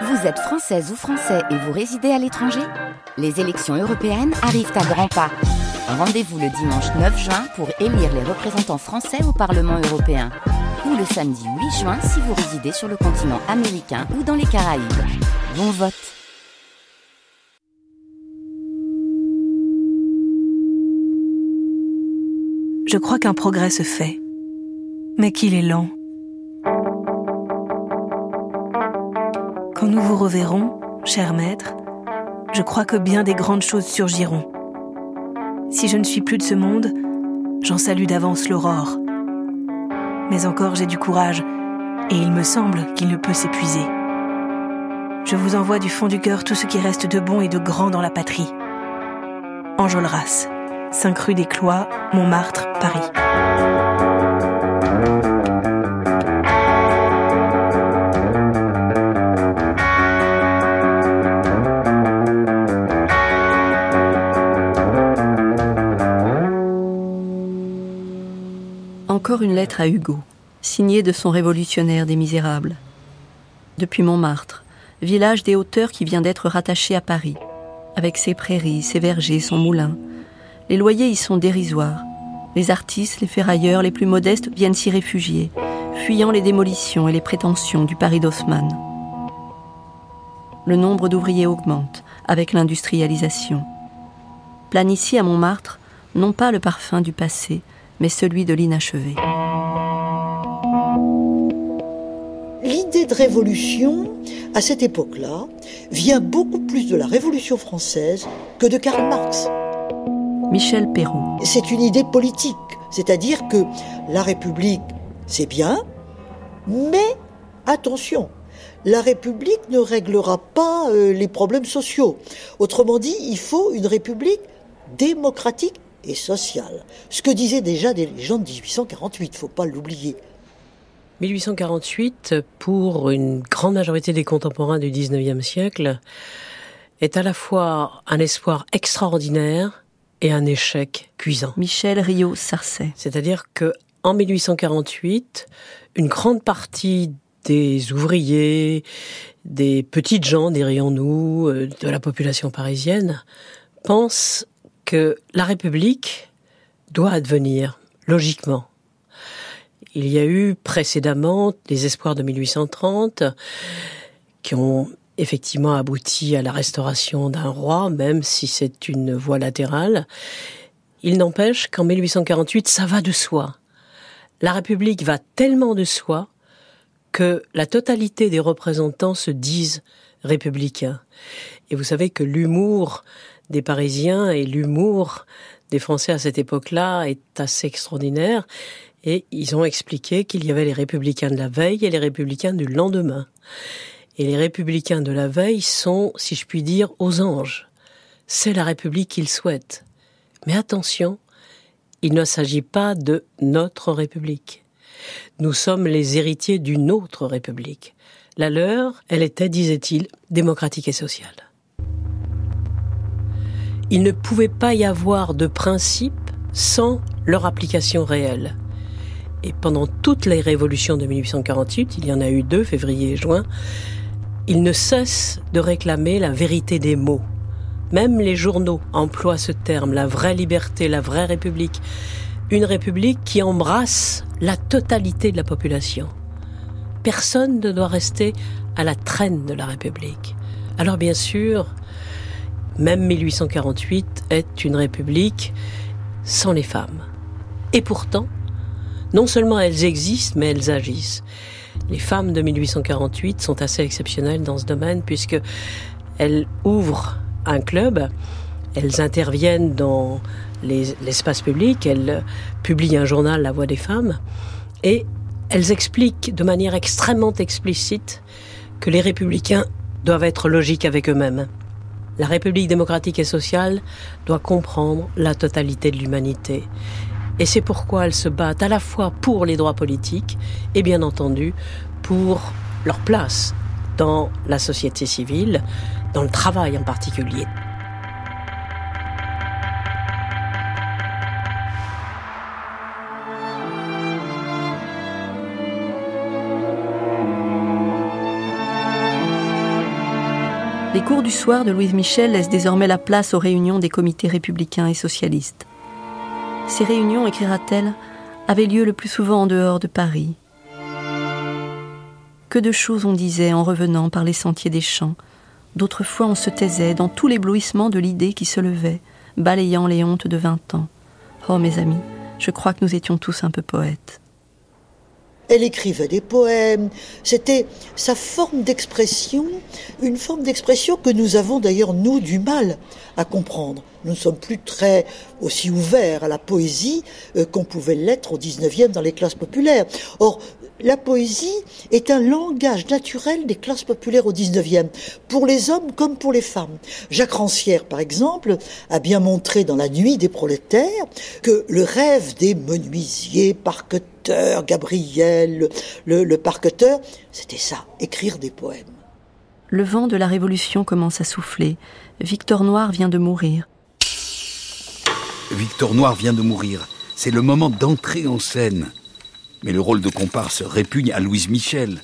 Vous êtes française ou français et vous résidez à l'étranger Les élections européennes arrivent à grands pas. Rendez-vous le dimanche 9 juin pour élire les représentants français au Parlement européen. Ou le samedi 8 juin si vous résidez sur le continent américain ou dans les Caraïbes. Bon vote Je crois qu'un progrès se fait, mais qu'il est lent. Quand nous vous reverrons, cher maître, je crois que bien des grandes choses surgiront. Si je ne suis plus de ce monde, j'en salue d'avance l'aurore. Mais encore j'ai du courage, et il me semble qu'il ne peut s'épuiser. Je vous envoie du fond du cœur tout ce qui reste de bon et de grand dans la patrie. Enjolras, 5 rue des Clois, Montmartre, Paris. Une lettre à Hugo, signée de son révolutionnaire des Misérables. Depuis Montmartre, village des hauteurs qui vient d'être rattaché à Paris, avec ses prairies, ses vergers, son moulin. Les loyers y sont dérisoires. Les artistes, les ferrailleurs les plus modestes viennent s'y réfugier, fuyant les démolitions et les prétentions du Paris d'Haussmann. Le nombre d'ouvriers augmente avec l'industrialisation. Plane ici à Montmartre, non pas le parfum du passé, mais celui de l'inachevé. L'idée de révolution, à cette époque-là, vient beaucoup plus de la Révolution française que de Karl Marx. Michel Perrault. C'est une idée politique, c'est-à-dire que la République, c'est bien, mais attention, la République ne réglera pas euh, les problèmes sociaux. Autrement dit, il faut une République démocratique et sociale. Ce que disaient déjà des gens de 1848, faut pas l'oublier. 1848, pour une grande majorité des contemporains du 19e siècle, est à la fois un espoir extraordinaire et un échec cuisant. Michel Rio Sarcey. C'est-à-dire que en 1848, une grande partie des ouvriers, des petites gens, dirions-nous, euh, de la population parisienne, pensent que la République doit advenir, logiquement. Il y a eu précédemment les espoirs de 1830 qui ont effectivement abouti à la restauration d'un roi, même si c'est une voie latérale. Il n'empêche qu'en 1848, ça va de soi. La République va tellement de soi que la totalité des représentants se disent républicains. Et vous savez que l'humour des Parisiens et l'humour des Français à cette époque-là est assez extraordinaire. Et ils ont expliqué qu'il y avait les républicains de la veille et les républicains du lendemain. Et les républicains de la veille sont, si je puis dire, aux anges. C'est la République qu'ils souhaitent. Mais attention, il ne s'agit pas de notre République. Nous sommes les héritiers d'une autre République. La leur, elle était, disait-il, démocratique et sociale il ne pouvait pas y avoir de principe sans leur application réelle. Et pendant toutes les révolutions de 1848, il y en a eu deux, février et juin, ils ne cessent de réclamer la vérité des mots. Même les journaux emploient ce terme, la vraie liberté, la vraie république. Une république qui embrasse la totalité de la population. Personne ne doit rester à la traîne de la république. Alors bien sûr, même 1848 est une république sans les femmes. Et pourtant, non seulement elles existent, mais elles agissent. Les femmes de 1848 sont assez exceptionnelles dans ce domaine puisque elles ouvrent un club, elles interviennent dans l'espace public, elles publient un journal La Voix des femmes et elles expliquent de manière extrêmement explicite que les républicains doivent être logiques avec eux-mêmes. La République démocratique et sociale doit comprendre la totalité de l'humanité. Et c'est pourquoi elles se battent à la fois pour les droits politiques et bien entendu pour leur place dans la société civile, dans le travail en particulier. Les cours du soir de Louise Michel laissent désormais la place aux réunions des comités républicains et socialistes. Ces réunions, écrira-t-elle, avaient lieu le plus souvent en dehors de Paris. Que de choses on disait en revenant par les sentiers des champs. D'autres fois on se taisait dans tout l'éblouissement de l'idée qui se levait, balayant les hontes de vingt ans. Oh mes amis, je crois que nous étions tous un peu poètes. Elle écrivait des poèmes. C'était sa forme d'expression, une forme d'expression que nous avons d'ailleurs, nous, du mal à comprendre. Nous ne sommes plus très aussi ouverts à la poésie euh, qu'on pouvait l'être au 19e dans les classes populaires. Or, la poésie est un langage naturel des classes populaires au XIXe, pour les hommes comme pour les femmes. Jacques Rancière, par exemple, a bien montré dans La Nuit des prolétaires que le rêve des menuisiers, parqueteurs, Gabriel, le, le parqueteur, c'était ça, écrire des poèmes. Le vent de la Révolution commence à souffler. Victor Noir vient de mourir. Victor Noir vient de mourir. C'est le moment d'entrer en scène. Mais le rôle de comparse répugne à Louise Michel.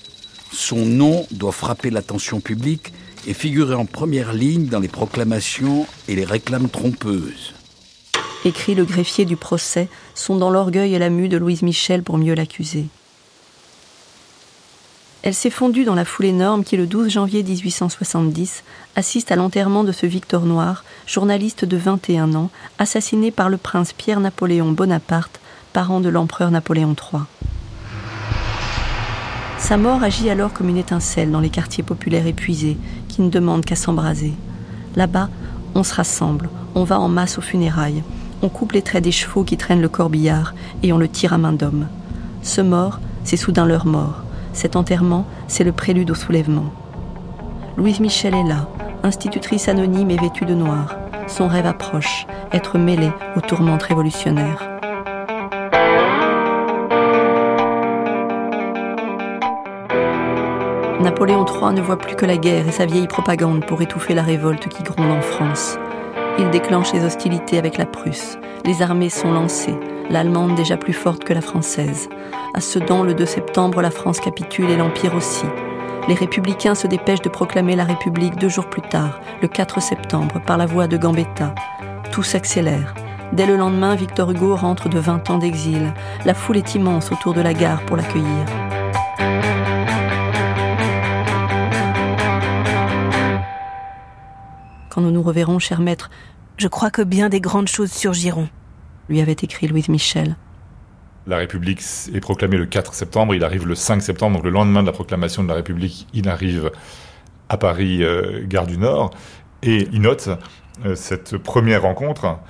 Son nom doit frapper l'attention publique et figurer en première ligne dans les proclamations et les réclames trompeuses. Écrit le greffier du procès, sondant l'orgueil et la mue de Louise Michel pour mieux l'accuser. Elle s'est fondue dans la foule énorme qui, le 12 janvier 1870, assiste à l'enterrement de ce Victor Noir, journaliste de 21 ans, assassiné par le prince Pierre-Napoléon Bonaparte, parent de l'empereur Napoléon III. Sa mort agit alors comme une étincelle dans les quartiers populaires épuisés qui ne demandent qu'à s'embraser. Là-bas, on se rassemble, on va en masse aux funérailles, on coupe les traits des chevaux qui traînent le corbillard et on le tire à main d'homme. Ce mort, c'est soudain leur mort. Cet enterrement, c'est le prélude au soulèvement. Louise Michel est là, institutrice anonyme et vêtue de noir. Son rêve approche, être mêlée aux tourmentes révolutionnaires. Napoléon III ne voit plus que la guerre et sa vieille propagande pour étouffer la révolte qui gronde en France. Il déclenche les hostilités avec la Prusse. Les armées sont lancées, l'allemande déjà plus forte que la française. À Sedan, le 2 septembre, la France capitule et l'Empire aussi. Les républicains se dépêchent de proclamer la République deux jours plus tard, le 4 septembre, par la voix de Gambetta. Tout s'accélère. Dès le lendemain, Victor Hugo rentre de 20 ans d'exil. La foule est immense autour de la gare pour l'accueillir. Quand nous nous reverrons, cher maître, je crois que bien des grandes choses surgiront, lui avait écrit Louise Michel. La République est proclamée le 4 septembre, il arrive le 5 septembre, donc le lendemain de la proclamation de la République, il arrive à Paris, euh, gare du Nord, et il note euh, cette première rencontre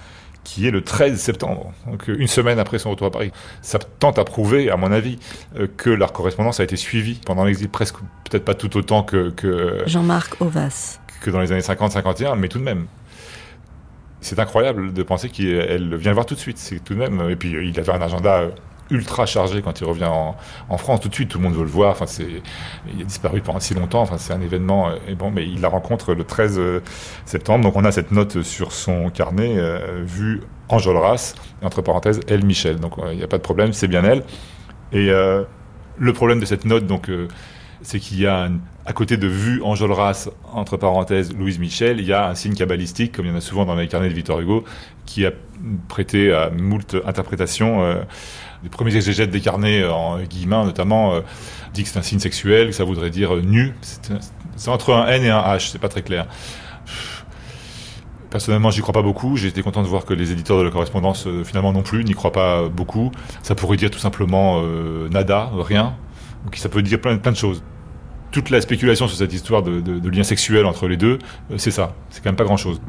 qui est le 13 septembre, donc une semaine après son retour à Paris. Ça tente à prouver, à mon avis, euh, que leur correspondance a été suivie pendant l'exil, presque peut-être pas tout autant que... que Jean-Marc Ovas que dans les années 50-51, mais tout de même. C'est incroyable de penser qu'elle vient le voir tout de suite. C'est tout de même. Et puis il avait un agenda ultra chargé quand il revient en, France. Tout de suite, tout le monde veut le voir. Enfin, c'est, il a disparu pendant si longtemps. Enfin, c'est un événement. Et bon, mais il la rencontre le 13 septembre. Donc, on a cette note sur son carnet, euh, vue Enjolras, entre parenthèses, elle Michel. Donc, euh, il n'y a pas de problème, c'est bien elle. Et euh, le problème de cette note, donc, c'est qu'il y a à côté de vue Enjolras, entre parenthèses, Louise Michel, il y a un signe cabalistique, comme il y en a souvent dans les carnets de Victor Hugo, qui a prêté à moult interprétations. Euh, les premiers exégètes des carnets, en guillemets notamment, euh, dit que c'est un signe sexuel, que ça voudrait dire euh, nu. C'est entre un N et un H, c'est pas très clair. Personnellement, j'y crois pas beaucoup. J'ai été content de voir que les éditeurs de la correspondance, finalement non plus, n'y croient pas beaucoup. Ça pourrait dire tout simplement nada, rien. Donc ça peut dire plein de choses toute la spéculation sur cette histoire de, lien sexuel entre les deux, euh, c'est ça. C'est quand même pas grand-chose.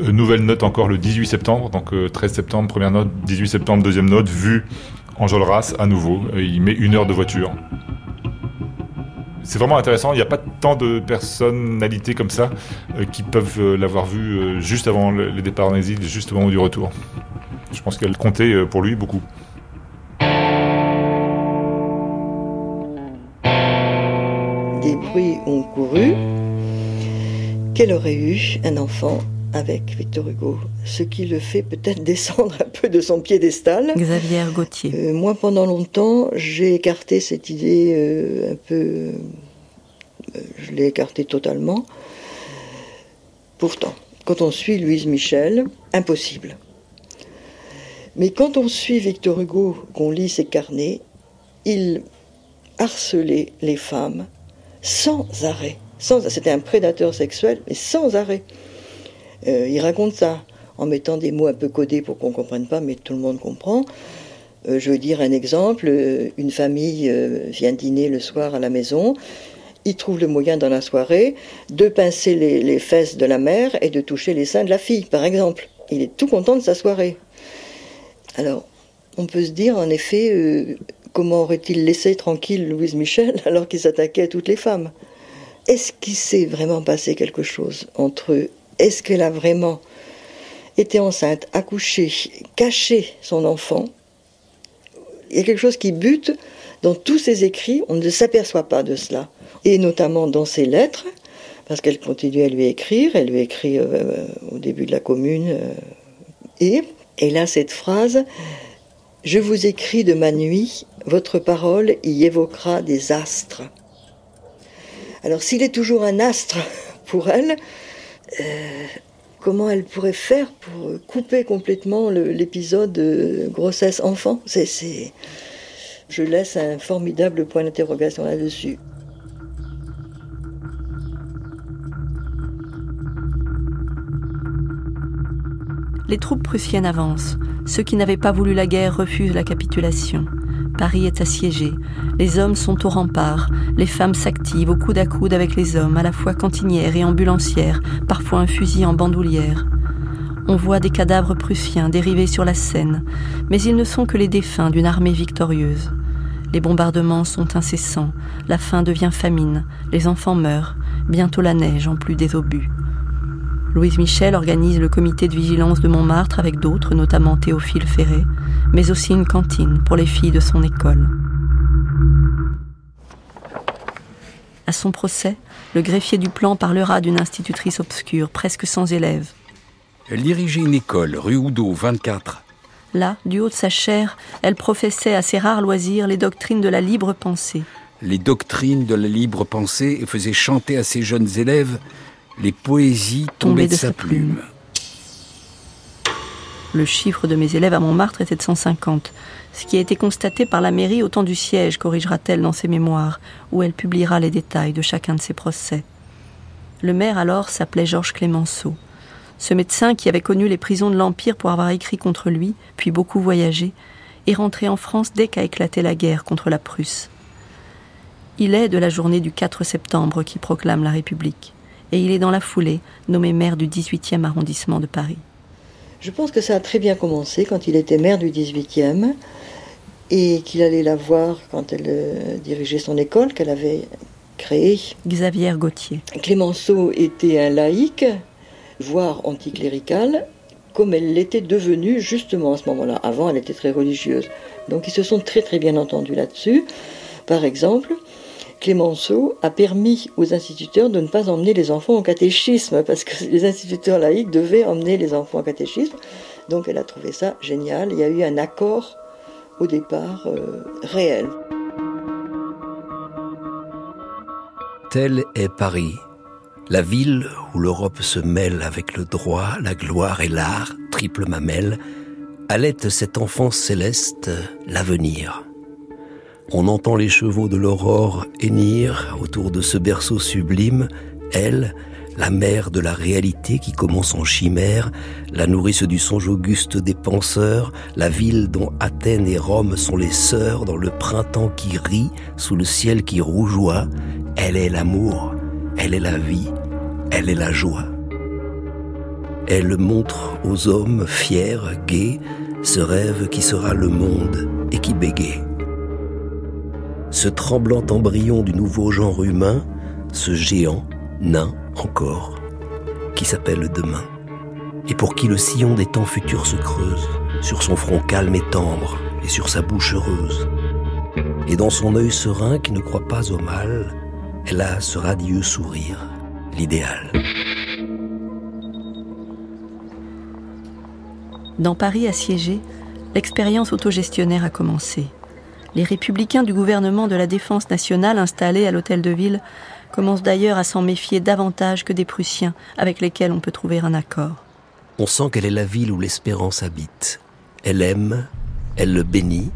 Euh, nouvelle note encore le 18 septembre, donc 13 euh, septembre, première note, 18 septembre, deuxième note, vue Enjolras à nouveau. il met une heure de voiture. C'est vraiment intéressant, il n'y a pas tant de personnalités comme ça qui peuvent l'avoir vu juste avant le, départ en exil, juste au moment du retour. Je pense qu'elle comptait pour lui beaucoup. Qu'elle aurait eu un enfant avec Victor Hugo, ce qui le fait peut-être descendre un peu de son piédestal. Xavier Gauthier. Euh, moi, pendant longtemps, j'ai écarté cette idée euh, un peu je l'ai écarté totalement. Pourtant, quand on suit Louise Michel, impossible. Mais quand on suit Victor Hugo, qu'on lit ses carnets, il harcelait les femmes sans arrêt. C'était un prédateur sexuel, mais sans arrêt. Euh, il raconte ça en mettant des mots un peu codés pour qu'on ne comprenne pas, mais tout le monde comprend. Euh, je veux dire un exemple, euh, une famille vient dîner le soir à la maison, il trouve le moyen dans la soirée de pincer les, les, fesses de la mère et de toucher les seins de la fille, par exemple. Il est tout content de sa soirée. Alors, on peut se dire en effet, comment aurait-il laissé tranquille Louise Michel alors qu'il s'attaquait à toutes les femmes? Est-ce qu'il s'est vraiment passé quelque chose entre eux? Est-ce qu'elle a vraiment été enceinte, accouché, caché son enfant? Il y a quelque chose qui bute dans tous ses écrits, on ne s'aperçoit pas de cela. Et notamment dans ses lettres, parce qu'elle continue à lui écrire, elle lui écrit euh, au début de la commune, euh, et elle a cette phrase Je vous écris de ma nuit, votre parole y évoquera des astres. Alors s'il est toujours un astre pour elle, euh, comment elle pourrait faire pour couper complètement l'épisode grossesse-enfant Je laisse un formidable point d'interrogation là-dessus. Les troupes prussiennes avancent. Ceux qui n'avaient pas voulu la guerre refusent la capitulation. Paris est assiégé. Les hommes sont au rempart. Les femmes s'activent au coude à coude avec les hommes, à la fois cantinières et ambulancières, parfois un fusil en bandoulière. On voit des cadavres prussiens dérivés sur la Seine, mais ils ne sont que les défunts d'une armée victorieuse. Les bombardements sont incessants, la faim devient famine, les enfants meurent, bientôt la neige en plus des obus. Louise Michel organise le comité de vigilance de Montmartre avec d'autres, notamment Théophile Ferré, mais aussi une cantine pour les filles de son école. À son procès, le greffier du plan parlera d'une institutrice obscure, presque sans élèves. Elle dirigeait une école, rue Oudot, 24. Là, du haut de sa chair, elle professait à ses rares loisirs les doctrines de la libre pensée. Les doctrines de la libre pensée et faisait chanter à ses jeunes élèves les poésies tombaient de, sa plume. Le chiffre de mes élèves à Montmartre était de 150, ce qui a été constaté par la mairie au temps du siège, corrigera-t-elle dans ses mémoires, où elle publiera les détails de chacun de ses procès. Le maire alors s'appelait Georges Clémenceau. Ce médecin qui avait connu les prisons de l'Empire pour avoir écrit contre lui, puis beaucoup voyagé, est rentré en France dès qu'a éclaté la guerre contre la Prusse. Il est de la journée du 4 septembre qui proclame la République et il est dans la foulée nommé maire du 18e arrondissement de Paris. Je pense que ça a très bien commencé quand il était maire du 18e et qu'il allait la voir quand elle euh, dirigeait son école qu'elle avait créée. Xavier Gauthier. Clémenceau était un laïc, voire anticlérical, comme elle l'était devenue justement à ce moment-là. Avant, elle était très religieuse. Donc ils se sont très très bien entendus là-dessus. Par exemple, Clémenceau a permis aux instituteurs de ne pas emmener les enfants au catéchisme, parce que les instituteurs laïcs devaient emmener les enfants au catéchisme. Donc elle a trouvé ça génial. Il y a eu un accord au départ euh, réel. Tel est Paris, la ville où l'Europe se mêle avec le droit, la gloire et l'art, triple mamelle, allait cet enfant céleste, l'avenir. On entend les chevaux de l'aurore hennir autour de ce berceau sublime, elle, la mère de la réalité qui commence en chimère, la nourrice du songe auguste des penseurs, la ville dont Athènes et Rome sont les sœurs dans le printemps qui rit, sous le ciel qui rougeoie, elle est l'amour, elle est la vie, elle est la joie. Elle montre aux hommes fiers, gais, ce rêve qui sera le monde et qui bégaye ce tremblant embryon du nouveau genre humain, ce géant, nain encore, qui s'appelle demain, et pour qui le sillon des temps futurs se creuse, sur son front calme et tendre, et sur sa bouche heureuse. Et dans son œil serein qui ne croit pas au mal, elle a ce radieux sourire, l'idéal. Dans Paris assiégé, l'expérience autogestionnaire a commencé les républicains du gouvernement de la défense nationale installés à l'hôtel de ville commence d'ailleurs à s'en méfier davantage que des Prussiens avec lesquels on peut trouver un accord. On sent qu'elle est la ville où l'espérance habite. Elle aime, elle le bénit,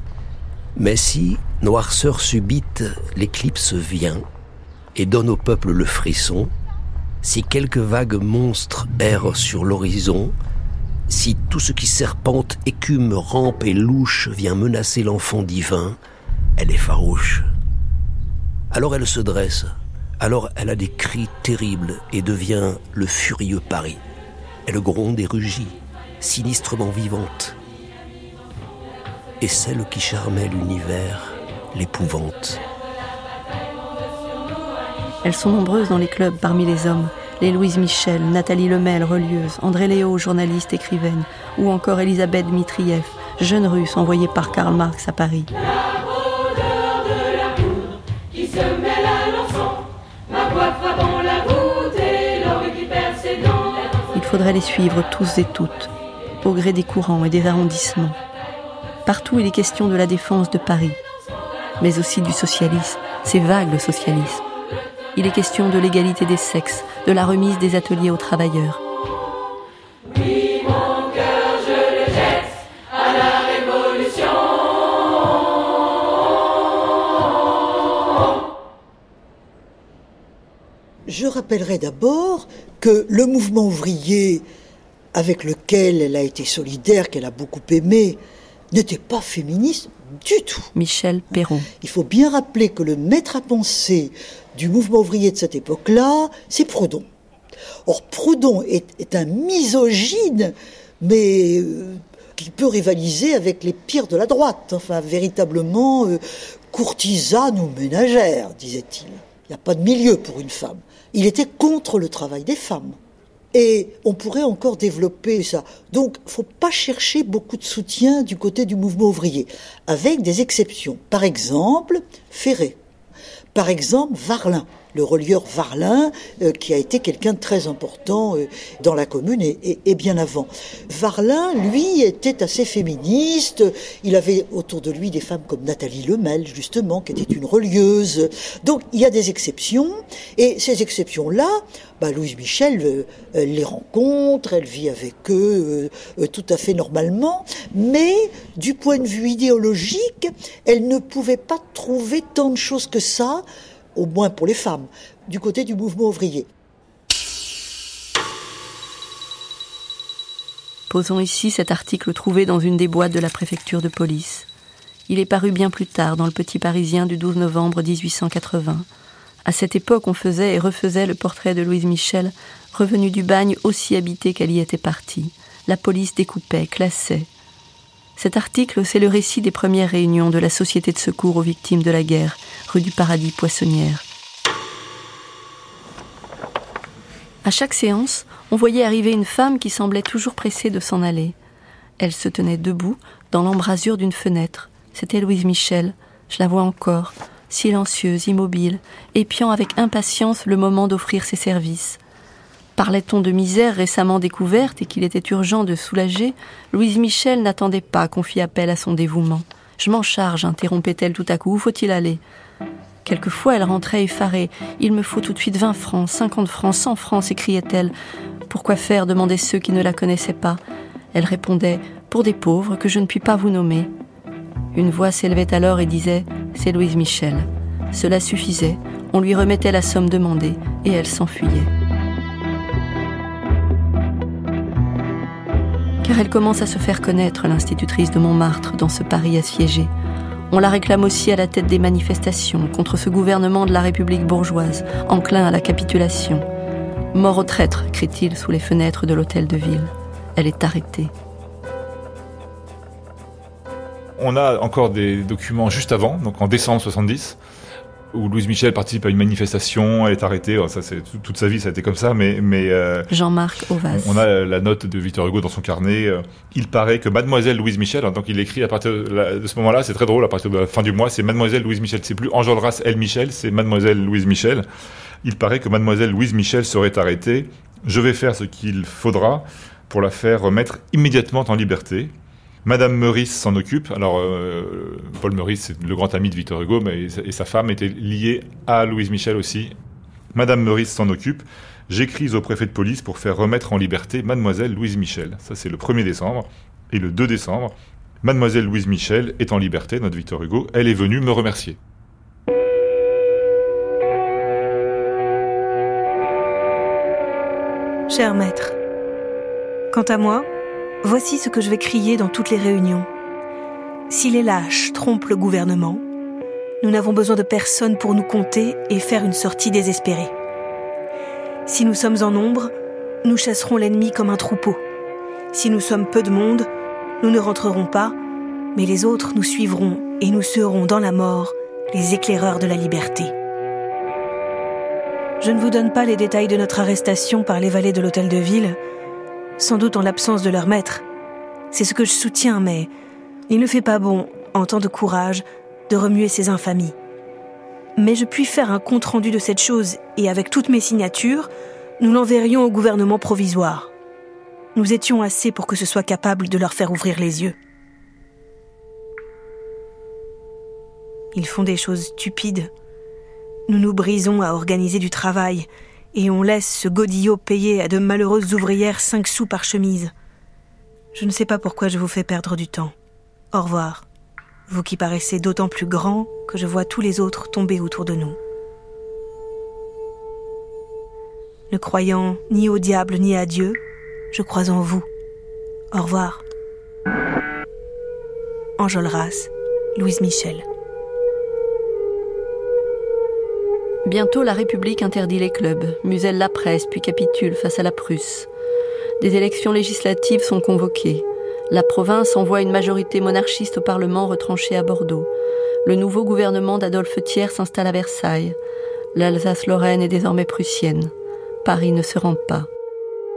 mais si, noirceur subite, l'éclipse vient et donne au peuple le frisson, si quelques vagues monstres errent sur l'horizon, si tout ce qui serpente, écume, rampe et louche vient menacer l'enfant divin, elle est farouche. Alors elle se dresse, alors elle a des cris terribles et devient le furieux Paris. Elle gronde et rugit, sinistrement vivante. Et celle qui charmait l'univers, l'épouvante. Elles sont nombreuses dans les clubs parmi les hommes. Les Louise Michel, Nathalie Lemel, relieuse, André Léo, journaliste, écrivaine, ou encore Elisabeth Dmitriev, jeune russe envoyée par Karl Marx à Paris. Il faudrait les suivre tous et toutes, au gré des courants et des arrondissements. Partout il est question de la défense de Paris, mais aussi du socialisme, c'est vague le socialisme. Il est question de l'égalité des sexes, de la remise des ateliers aux travailleurs. Je rappellerai d'abord que le mouvement ouvrier avec lequel elle a été solidaire, qu'elle a beaucoup aimé, n'était pas féministe du tout. Michel Perron. Il faut bien rappeler que le maître à penser du mouvement ouvrier de cette époque-là, c'est Proudhon. Or, Proudhon est, un misogyne, mais euh, qui peut rivaliser avec les pires de la droite. Enfin, véritablement euh, courtisane ou ménagère, disait-il. Il n'y a pas de milieu pour une femme. Il était contre le travail des femmes. Et on pourrait encore développer ça. Donc, faut pas chercher beaucoup de soutien du côté du mouvement ouvrier, avec des exceptions. Par exemple, Ferré. Par exemple, Varlin le relieur Varlin, euh, qui a été quelqu'un de très important euh, dans la commune et, bien avant. Varlin, lui, était assez féministe. Il avait autour de lui des femmes comme Nathalie Lemel, justement, qui était une relieuse. Donc, il y a des exceptions. Et ces exceptions-là, bah, Louise Michel euh, les rencontre, elle vit avec eux tout à fait normalement. Mais, du point de vue idéologique, elle ne pouvait pas trouver tant de choses que ça au moins pour les femmes, du côté du mouvement ouvrier. Posons ici cet article trouvé dans une des boîtes de la préfecture de police. Il est paru bien plus tard dans le Petit Parisien du 12 novembre 1880. À cette époque, on faisait et refaisait le portrait de Louise Michel, revenue du bagne aussi habitée qu'elle y était partie. La police découpait, classait. Cet article, c'est le récit des premières réunions de la Société de secours aux victimes de la guerre, rue du Paradis Poissonnière. À chaque séance, on voyait arriver une femme qui semblait toujours pressée de s'en aller. Elle se tenait debout dans l'embrasure d'une fenêtre. C'était Louise Michel. Je la vois encore, silencieuse, immobile, épiant avec impatience le moment d'offrir ses services. Parlait-on de misère récemment découverte et qu'il était urgent de soulager, Louise Michel n'attendait pas qu'on fît appel à son dévouement. Je m'en charge, interrompait-elle tout à coup. Où faut-il aller? Quelquefois, elle rentrait effarée. Il me faut tout de suite vingt francs, cinquante francs, cent francs, s'écriait-elle. Pourquoi faire? demandaient ceux qui ne la connaissaient pas. Elle répondait Pour des pauvres que je ne puis pas vous nommer. Une voix s'élevait alors et disait C'est Louise Michel. Cela suffisait. On lui remettait la somme demandée et elle s'enfuyait. Car elle commence à se faire connaître, l'institutrice de Montmartre, dans ce Paris assiégé. On la réclame aussi à la tête des manifestations contre ce gouvernement de la République bourgeoise, enclin à la capitulation. Mort au traître, crie-t-il sous les fenêtres de l'hôtel de ville. Elle est arrêtée. On a encore des documents juste avant, donc en décembre 70, où Louise Michel participe à une manifestation, elle est arrêtée. ça, c'est toute sa vie, ça a été comme ça. Mais, mais euh, Jean-Marc Ovas. On, a la note de Victor Hugo dans son carnet. Euh, il paraît que Mademoiselle Louise Michel, hein, donc il écrit à partir de, ce moment-là, c'est très drôle. À partir de la fin du mois, c'est Mademoiselle Louise Michel. C'est plus Enjolras Elle Michel, c'est Mademoiselle Louise Michel. Il paraît que Mademoiselle Louise Michel serait arrêtée. Je vais faire ce qu'il faudra pour la faire remettre immédiatement en liberté. Madame Meurice s'en occupe. Alors, euh, Paul Meurice, c'est le grand ami de Victor Hugo, mais, et sa femme était liée à Louise Michel aussi. Madame Meurice s'en occupe. J'écris au préfet de police pour faire remettre en liberté Mademoiselle Louise Michel. Ça, c'est le 1er décembre. Et le 2 décembre, Mademoiselle Louise Michel est en liberté, notre Victor Hugo. Elle est venue me remercier. Cher maître, quant à moi, voici ce que je vais crier dans toutes les réunions. Si les lâches trompent le gouvernement, nous n'avons besoin de personne pour nous compter et faire une sortie désespérée. Si nous sommes en nombre, nous chasserons l'ennemi comme un troupeau. Si nous sommes peu de monde, nous ne rentrerons pas, mais les autres nous suivront et nous serons dans la mort les éclaireurs de la liberté. Je ne vous donne pas les détails de notre arrestation par les valets de l'hôtel de ville, sans doute en l'absence de leur maître. C'est ce que je soutiens, mais il ne fait pas bon, en temps de courage, de remuer ces infamies. Mais je puis faire un compte-rendu de cette chose et avec toutes mes signatures, nous l'enverrions au gouvernement provisoire. Nous étions assez pour que ce soit capable de leur faire ouvrir les yeux. Ils font des choses stupides. Nous nous brisons à organiser du travail et on laisse ce godillot payer à de malheureuses ouvrières cinq sous par chemise. Je ne sais pas pourquoi je vous fais perdre du temps. Au revoir vous qui paraissez d'autant plus grand que je vois tous les autres tomber autour de nous. Ne croyant ni au diable ni à Dieu, je crois en vous. Au revoir. Enjolras, Louise Michel. Bientôt, la République interdit les clubs, muselle la presse, puis capitule face à la Prusse. Des élections législatives sont convoquées. La province envoie une majorité monarchiste au Parlement retranché à Bordeaux. Le nouveau gouvernement d'Adolphe Thiers s'installe à Versailles. L'Alsace-Lorraine est désormais prussienne. Paris ne se rend pas.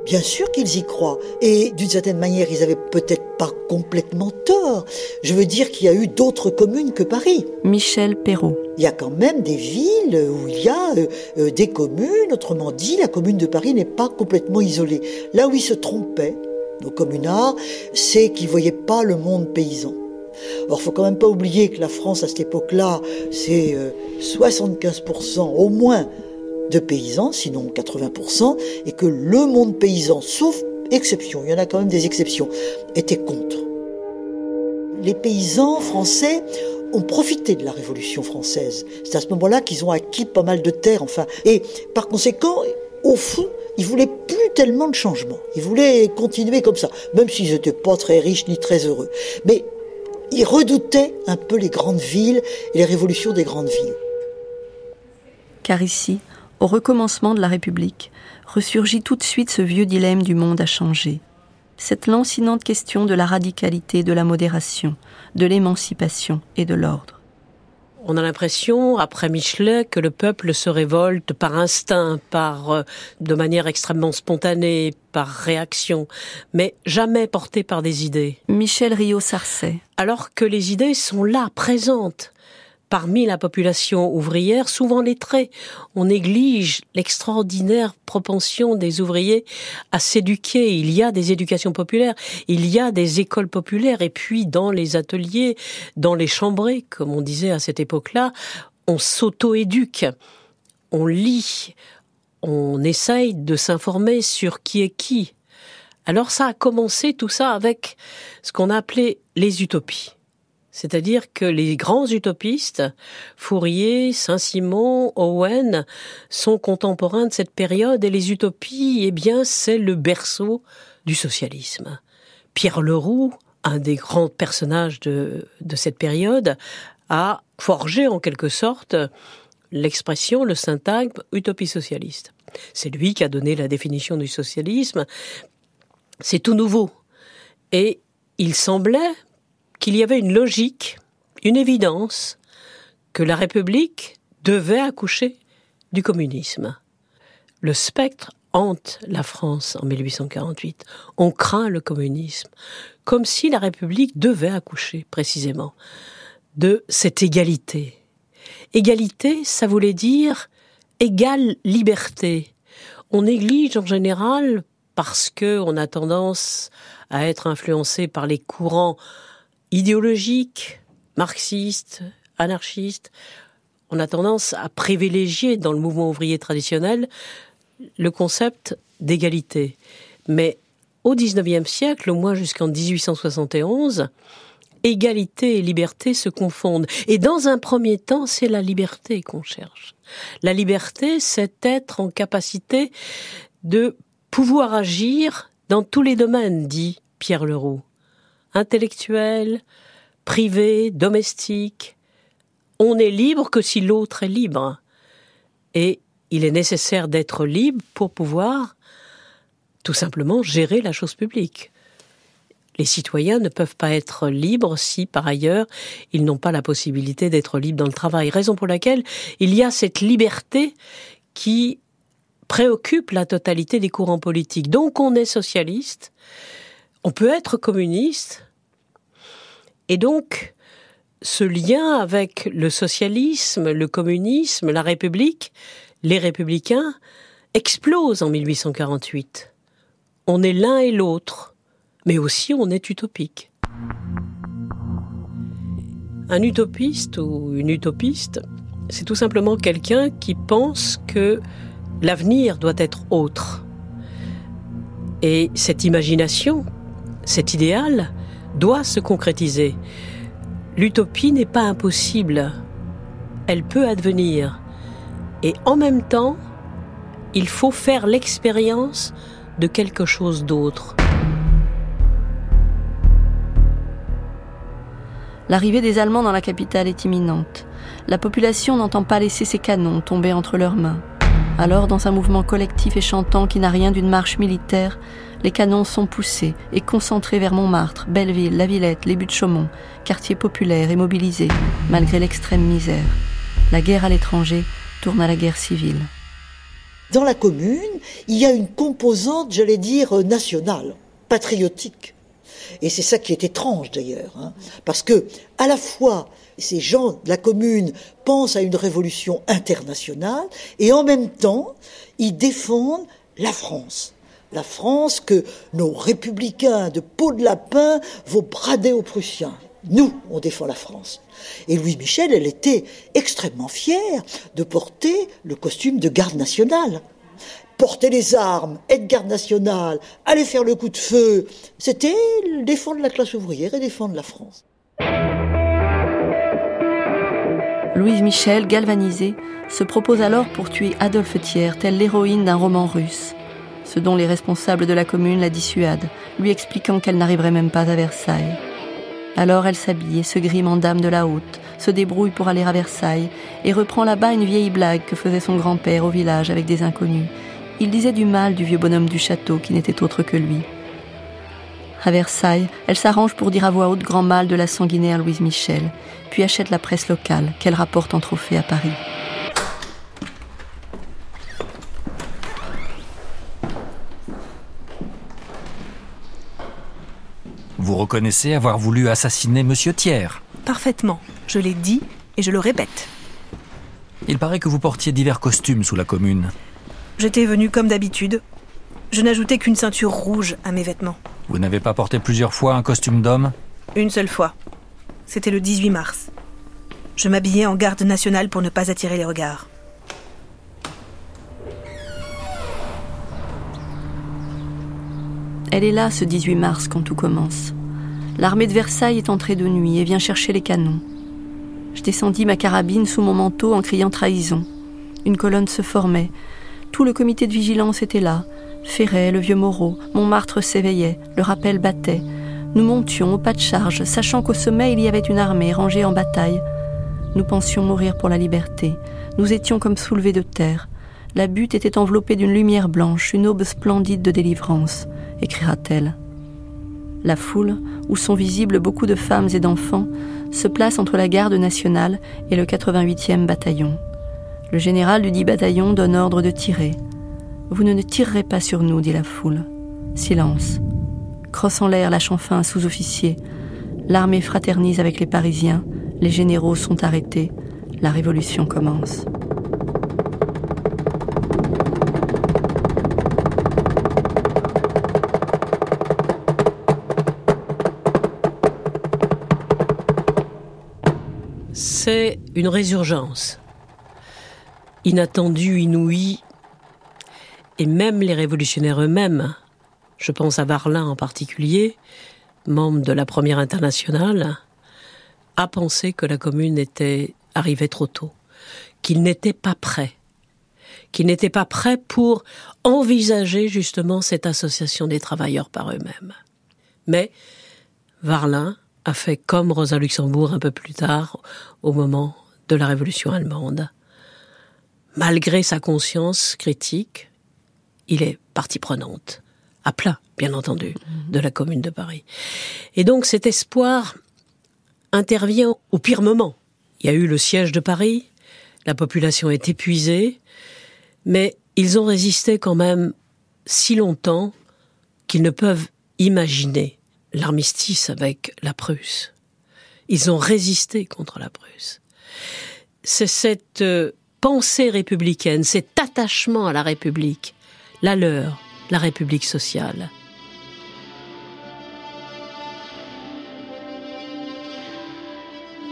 Bien sûr qu'ils y croient. Et d'une certaine manière, ils avaient peut-être pas complètement tort. Je veux dire qu'il y a eu d'autres communes que Paris. Michel Perrault. Il y a quand même des villes où il y a euh, euh, des communes. Autrement dit, la commune de Paris n'est pas complètement isolée. Là où ils se trompaient, nos communards, c'est qu'ils voyaient pas le monde paysan. Or, faut quand même pas oublier que la France à cette époque-là, c'est 75% euh, au moins de paysans, sinon 80%, et que le monde paysan, sauf exception, il y en a quand même des exceptions, était contre. Les paysans français ont profité de la Révolution française. C'est à ce moment-là qu'ils ont acquis pas mal de terres, enfin. Et par conséquent, au fond, ils voulaient plus tellement de changements. Ils voulaient continuer comme ça, même s'ils n'étaient pas très riches ni très heureux. Mais ils redoutaient un peu les grandes villes et les révolutions des grandes villes. Car ici, au recommencement de la République, ressurgit tout de suite ce vieux dilemme du monde à changer. Cette lancinante question de la radicalité, de la modération, de l'émancipation et de l'ordre. On a l'impression, après Michelet, que le peuple se révolte par instinct, par euh, de manière extrêmement spontanée, par réaction, mais jamais porté par des idées. Michel Rio-Sarcey. Alors que les idées sont là, présentes parmi la population ouvrière, souvent lettrée. On néglige l'extraordinaire propension des ouvriers à s'éduquer. Il y a des éducations populaires, il y a des écoles populaires, et puis dans les ateliers, dans les chambrées, comme on disait à cette époque-là, on s'auto-éduque, on lit, on essaye de s'informer sur qui est qui. Alors ça a commencé tout ça avec ce qu'on a appelé les utopies. C'est-à-dire que les grands utopistes, Fourier, Saint-Simon, Owen, sont contemporains de cette période et les utopies, eh bien, c'est le berceau du socialisme. Pierre Leroux, un des grands personnages de, de cette période, a forgé en quelque sorte l'expression, le syntagme utopie socialiste. C'est lui qui a donné la définition du socialisme. C'est tout nouveau. Et il semblait, qu'il y avait une logique, une évidence, que la République devait accoucher du communisme. Le spectre hante la France en 1848. On craint le communisme, comme si la République devait accoucher précisément de cette égalité. Égalité, ça voulait dire égale liberté. On néglige en général, parce que on a tendance à être influencé par les courants idéologique, marxiste, anarchiste, on a tendance à privilégier dans le mouvement ouvrier traditionnel le concept d'égalité. Mais au XIXe siècle, au moins jusqu'en 1871, égalité et liberté se confondent. Et dans un premier temps, c'est la liberté qu'on cherche. La liberté, c'est être en capacité de pouvoir agir dans tous les domaines, dit Pierre Leroux. Intellectuel, privé, domestique. On est libre que si l'autre est libre. Et il est nécessaire d'être libre pour pouvoir tout simplement gérer la chose publique. Les citoyens ne peuvent pas être libres si, par ailleurs, ils n'ont pas la possibilité d'être libres dans le travail. Raison pour laquelle il y a cette liberté qui préoccupe la totalité des courants politiques. Donc on est socialiste, on peut être communiste, et donc ce lien avec le socialisme, le communisme, la République, les républicains, explose en 1848. On est l'un et l'autre mais aussi on est utopique. Un utopiste ou une utopiste, c'est tout simplement quelqu'un qui pense que l'avenir doit être autre. Et cette imagination, cet idéal, doit se concrétiser. L'utopie n'est pas impossible, elle peut advenir. Et en même temps, il faut faire l'expérience de quelque chose d'autre. L'arrivée des Allemands dans la capitale est imminente. La population n'entend pas laisser ses canons tomber entre leurs mains. Alors, dans un mouvement collectif et chantant qui n'a rien d'une marche militaire, les canons sont poussés et concentrés vers Montmartre, Belleville, La Villette, les buttes Chaumont, quartiers populaires et mobilisés, malgré l'extrême misère. La guerre à l'étranger tourne à la guerre civile. Dans la commune, il y a une composante, j'allais dire, nationale, patriotique. Et c'est ça qui est étrange d'ailleurs, hein. parce que à la fois ces gens de la commune pensent à une révolution internationale et en même temps ils défendent la France. La France que nos républicains de peau de lapin vont brader aux Prussiens. Nous, on défend la France. Et Louis Michel, elle était extrêmement fière de porter le costume de garde nationale porter les armes, être garde nationale, aller faire le coup de feu, c'était défendre la classe ouvrière et défendre la France. Louise Michel, galvanisée, se propose alors pour tuer Adolphe Thiers, telle l'héroïne d'un roman russe. Ce dont les responsables de la commune la dissuadent, lui expliquant qu'elle n'arriverait même pas à Versailles. Alors elle s'habille et se grime en dame de la haute, se débrouille pour aller à Versailles et reprend là-bas une vieille blague que faisait son grand-père au village avec des inconnus il disait du mal du vieux bonhomme du château qui n'était autre que lui. À Versailles, elle s'arrange pour dire à voix haute grand mal de la sanguinaire Louise Michel, puis achète la presse locale qu'elle rapporte en trophée à Paris. Reconnaissez avoir voulu assassiner Monsieur Thiers Parfaitement. Je l'ai dit et je le répète. Il paraît que vous portiez divers costumes sous la commune. J'étais venu comme d'habitude. Je n'ajoutais qu'une ceinture rouge à mes vêtements. Vous n'avez pas porté plusieurs fois un costume d'homme? Une seule fois. C'était le 18 mars. Je m'habillais en garde nationale pour ne pas attirer les regards. Elle est là ce 18 mars quand tout commence. L'armée de Versailles est entrée de nuit et vient chercher les canons. Je descendis ma carabine sous mon manteau en criant trahison. Une colonne se formait, tout le comité de vigilance était là. Ferret, le vieux Moreau, Montmartre s'éveillait, le rappel battait. Nous montions au pas de charge, sachant qu'au sommet il y avait une armée rangée en bataille. Nous pensions mourir pour la liberté. Nous étions comme soulevés de terre. La butte était enveloppée d'une lumière blanche, une aube splendide de délivrance, écrira-t-elle. La foule, où sont visibles beaucoup de femmes et d'enfants, se place entre la garde nationale et le 88e bataillon. Le général du dit bataillon donne ordre de tirer. Vous ne, tirerez pas sur nous, dit la foule. Silence. Crosse en l'air, lâchant fin un sous-officier. L'armée fraternise avec les Parisiens. Les généraux sont arrêtés. La révolution commence. C'est une résurgence inattendue, inouïe, et même les révolutionnaires eux-mêmes, je pense à Varlin en particulier, membre de la première internationale, a pensé que la commune était arrivée trop tôt, qu'il n'était pas prêt, qu'il n'était pas prêt pour envisager justement cette association des travailleurs par eux-mêmes. Mais Varlin a fait comme Rosa Luxembourg un peu plus tard, au moment de la Révolution allemande. Malgré sa conscience critique, il est partie prenante, à plat, bien entendu, de la Commune de Paris. Et donc cet espoir intervient au pire moment. Il y a eu le siège de Paris, la population est épuisée, mais ils ont résisté quand même si longtemps qu'ils ne peuvent imaginer l'armistice avec la Prusse. Ils ont résisté contre la Prusse. C'est cette euh, pensée républicaine, cet attachement à la République, la leur, la République sociale.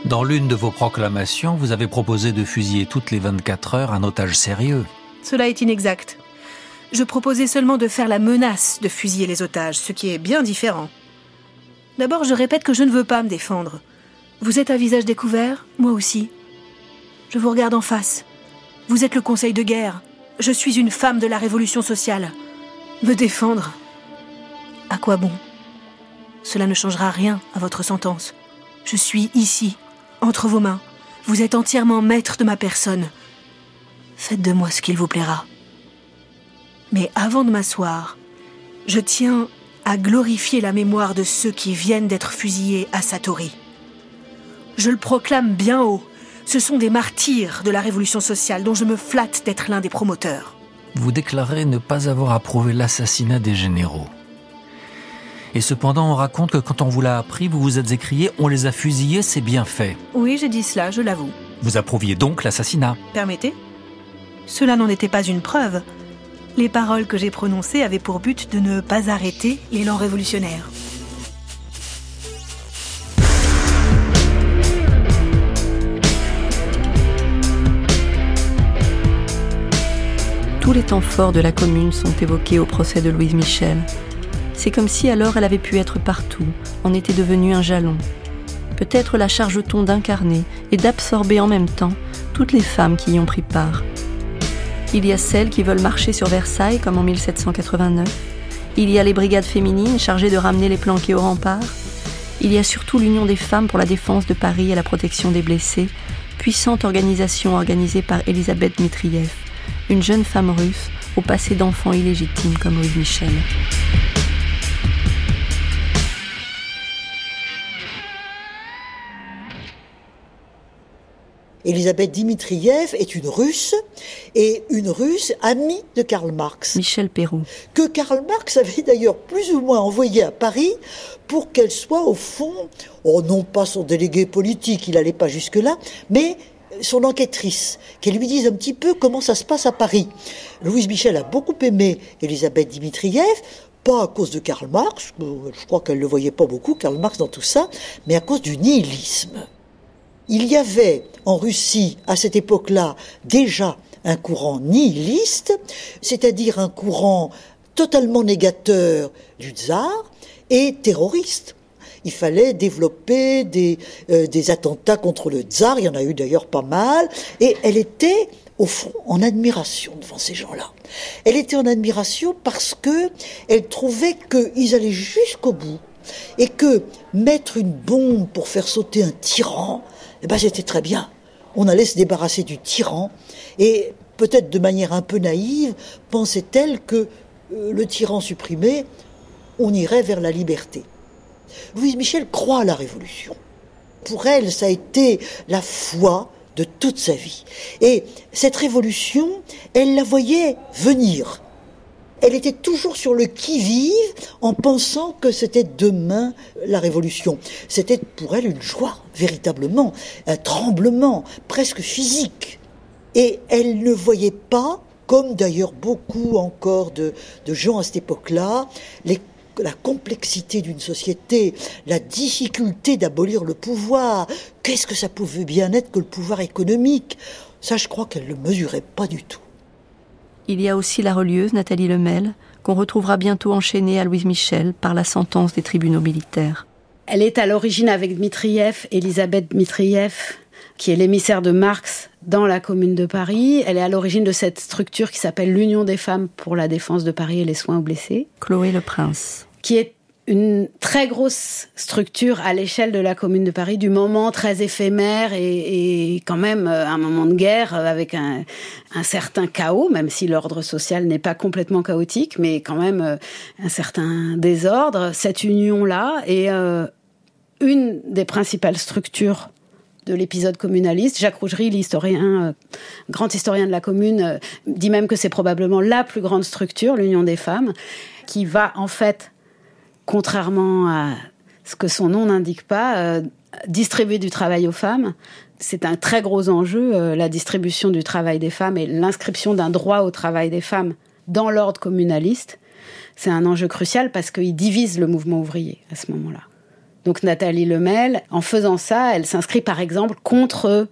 Dans l'une de vos proclamations, vous avez proposé de fusiller toutes les 24 heures un otage sérieux. Cela est inexact. Je proposais seulement de faire la menace de fusiller les otages, ce qui est bien différent. D'abord, je répète que je ne veux pas me défendre. Vous êtes à visage découvert, moi aussi. Je vous regarde en face. Vous êtes le conseil de guerre. Je suis une femme de la révolution sociale. Me défendre À quoi bon? Cela ne changera rien à votre sentence. Je suis ici, entre vos mains. Vous êtes entièrement maître de ma personne. Faites de moi ce qu'il vous plaira. Mais avant de m'asseoir, je tiens à glorifier la mémoire de ceux qui viennent d'être fusillés à Satori. Je le proclame bien haut. Ce sont des martyrs de la révolution sociale dont je me flatte d'être l'un des promoteurs. Vous déclarez ne pas avoir approuvé l'assassinat des généraux. Et cependant, on raconte que quand on vous l'a appris, vous vous êtes écrié On les a fusillés, c'est bien fait. Oui, j'ai dit cela, je l'avoue. Vous approuviez donc l'assassinat Permettez? Cela n'en était pas une preuve. Les paroles que j'ai prononcées avaient pour but de ne pas arrêter l'élan révolutionnaire. Tous les temps forts de la commune sont évoqués au procès de Louise Michel. C'est comme si alors elle avait pu être partout, en était devenue un jalon. Peut-être la charge-t-on d'incarner et d'absorber en même temps toutes les femmes qui y ont pris part. Il y a celles qui veulent marcher sur Versailles comme en 1789. Il y a les brigades féminines chargées de ramener les planqués au rempart. Il y a surtout l'Union des femmes pour la défense de Paris et la protection des blessés, puissante organisation organisée par Elisabeth Dmitriev une jeune femme russe au passé d'enfant illégitime comme Louis Michel. Elisabeth Dimitriev est une russe et une russe amie de Karl Marx. Michel Perrault. Que Karl Marx avait d'ailleurs plus ou moins envoyé à Paris pour qu'elle soit au fond, oh non pas son délégué politique, il n'allait pas jusque-là, mais son enquêtrice, qu'elle lui dise un petit peu comment ça se passe à Paris. Louise Michel a beaucoup aimé Elisabeth Dimitriev, pas à cause de Karl Marx, je crois qu'elle ne le voyait pas beaucoup, Karl Marx dans tout ça, mais à cause du nihilisme. Il y avait en Russie, à cette époque-là, déjà un courant nihiliste, c'est-à-dire un courant totalement négateur du tsar et terroriste. Il fallait développer des, euh, des attentats contre le tsar, il y en a eu d'ailleurs pas mal, et elle était au fond en admiration devant ces gens-là. Elle était en admiration parce que elle trouvait qu'ils allaient jusqu'au bout et que mettre une bombe pour faire sauter un tyran, eh ben c'était très bien. On allait se débarrasser du tyran et peut-être de manière un peu naïve, pensait-elle que euh, le tyran supprimé, on irait vers la liberté. Louise Michel croit à la révolution. Pour elle, ça a été la foi de toute sa vie. Et cette révolution, elle la voyait venir. Elle était toujours sur le qui-vive en pensant que c'était demain la révolution. C'était pour elle une joie, véritablement, un tremblement presque physique. Et elle ne voyait pas, comme d'ailleurs beaucoup encore de, gens à cette époque-là, la complexité d'une société, la difficulté d'abolir le pouvoir. Qu'est-ce que ça pouvait bien être que le pouvoir économique? Ça, je crois qu'elle ne le mesurait pas du tout. Il y a aussi la relieuse Nathalie Lemel, qu'on retrouvera bientôt enchaînée à Louise Michel par la sentence des tribunaux militaires. Elle est à l'origine avec Dmitriev, Elisabeth Dmitriev, qui est l'émissaire de Marx dans la commune de Paris. Elle est à l'origine de cette structure qui s'appelle l'Union des femmes pour la défense de Paris et les soins aux blessés. Chloé Le Prince. Qui est une très grosse structure à l'échelle de la commune de Paris, du moment très éphémère et, quand même euh, un moment de guerre avec un, certain chaos, même si l'ordre social n'est pas complètement chaotique, mais quand même euh, un certain désordre. Cette union-là est euh, une des principales structures de l'épisode communaliste. Jacques Rougerie, l'historien, grand historien de la commune, dit même que c'est probablement la plus grande structure, l'Union des femmes, qui va en fait contrairement à ce que son nom n'indique pas, euh, distribuer du travail aux femmes. C'est un très gros enjeu, euh, la distribution du travail des femmes et l'inscription d'un droit au travail des femmes dans l'ordre communaliste. C'est un enjeu crucial parce qu'il divise le mouvement ouvrier à ce moment-là. Donc Nathalie Lemel, en faisant ça, elle s'inscrit par exemple contre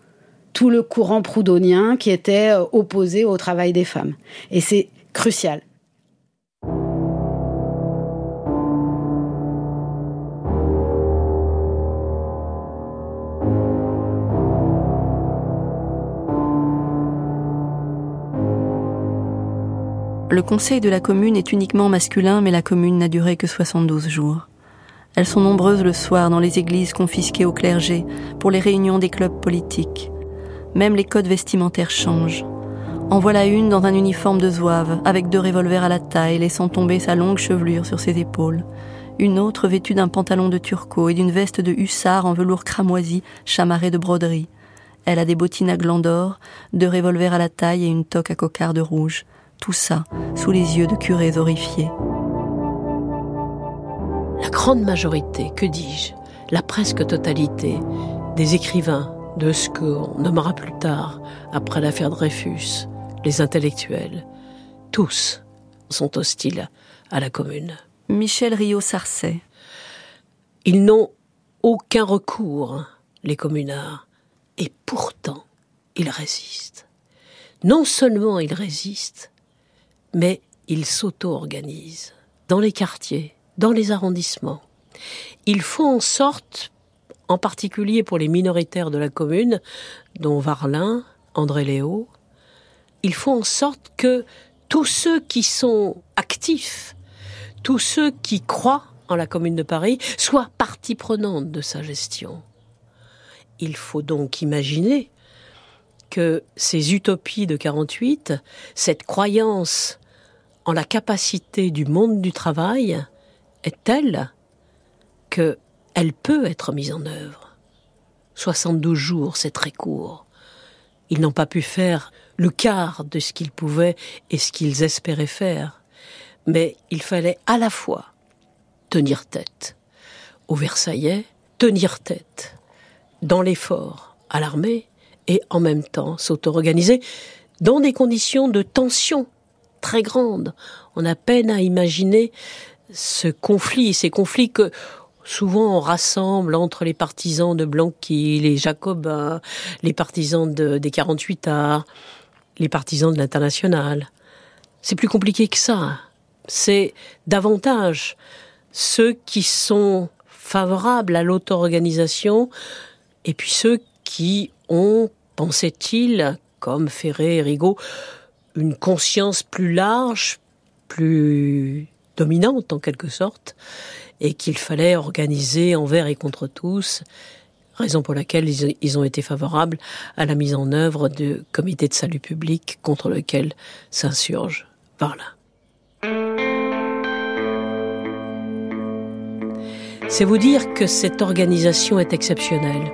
tout le courant proudhonien qui était euh, opposé au travail des femmes. Et c'est crucial. Le conseil de la commune est uniquement masculin, mais la commune n'a duré que 72 jours. Elles sont nombreuses le soir dans les églises confisquées au clergé, pour les réunions des clubs politiques. Même les codes vestimentaires changent. En voilà une dans un uniforme de zouave, avec deux revolvers à la taille, laissant tomber sa longue chevelure sur ses épaules. Une autre vêtue d'un pantalon de turco et d'une veste de hussard en velours cramoisi, chamarrée de broderie. Elle a des bottines à glands d'or, deux revolvers à la taille et une toque à cocarde rouge tout ça sous les yeux de curés horrifiés. La grande majorité, que dis-je, la presque totalité des écrivains de ce qu'on nommera plus tard, après l'affaire Dreyfus, les intellectuels, tous sont hostiles à la commune. Michel Rio-Sarcey. Ils n'ont aucun recours, les communards, et pourtant ils résistent. Non seulement ils résistent, mais ils s'auto-organisent dans les quartiers, dans les arrondissements. Ils font en sorte, en particulier pour les minoritaires de la commune, dont Varlin, André Léo, ils font en sorte que tous ceux qui sont actifs, tous ceux qui croient en la commune de Paris, soient partie prenante de sa gestion. Il faut donc imaginer que ces utopies de 48, cette croyance la capacité du monde du travail est telle que elle peut être mise en œuvre. 72 jours, c'est très court. Ils n'ont pas pu faire le quart de ce qu'ils pouvaient et ce qu'ils espéraient faire. Mais il fallait à la fois tenir tête aux Versaillais, tenir tête dans l'effort à l'armée et en même temps s'auto-organiser dans des conditions de tension très grande. On a peine à imaginer ce conflit, ces conflits que souvent on rassemble entre les partisans de Blanqui, les Jacobins, les partisans des 48 arts, les partisans de l'international. C'est plus compliqué que ça. C'est davantage ceux qui sont favorables à l'auto-organisation et puis ceux qui ont, pensait-il, comme Ferré et Rigaud, une conscience plus large, plus dominante en quelque sorte, et qu'il fallait organiser envers et contre tous, raison pour laquelle ils ont été favorables à la mise en œuvre du comité de salut public contre lequel s'insurge Varlin. C'est vous dire que cette organisation est exceptionnelle.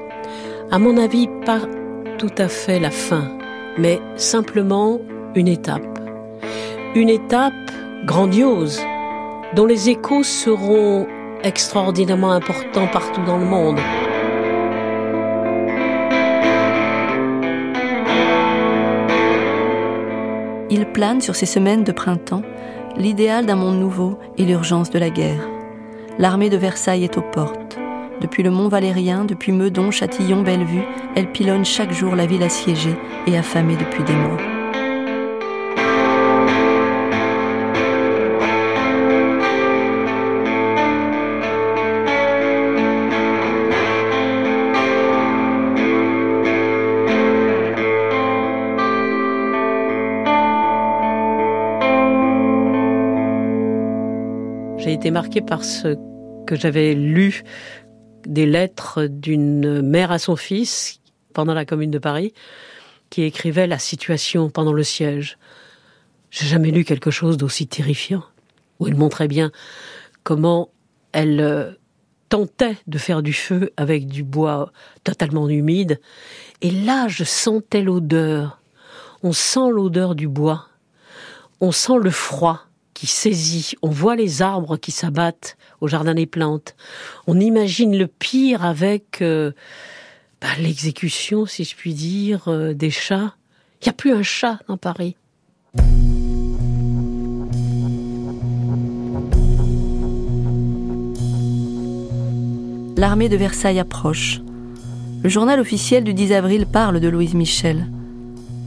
À mon avis, pas tout à fait la fin, mais simplement une étape. Une étape grandiose, dont les échos seront extraordinairement importants partout dans le monde. Il plane sur ces semaines de printemps l'idéal d'un monde nouveau et l'urgence de la guerre. L'armée de Versailles est aux portes. Depuis le Mont Valérien, depuis Meudon, Châtillon, Bellevue, elle pilonne chaque jour la ville assiégée et affamée depuis des mois. Été marquée par ce que j'avais lu des lettres d'une mère à son fils pendant la Commune de Paris, qui écrivait la situation pendant le siège. J'ai jamais lu quelque chose d'aussi terrifiant, où elle montrait bien comment elle euh, tentait de faire du feu avec du bois totalement humide. Et là, je sentais l'odeur. On sent l'odeur du bois. On sent le froid saisit. On voit les arbres qui s'abattent au jardin des plantes. On imagine le pire avec euh, bah, l'exécution, si je puis dire, euh, des chats. Il n'y a plus un chat dans Paris. L'armée de Versailles approche. Le journal officiel du 10 avril parle de Louise Michel.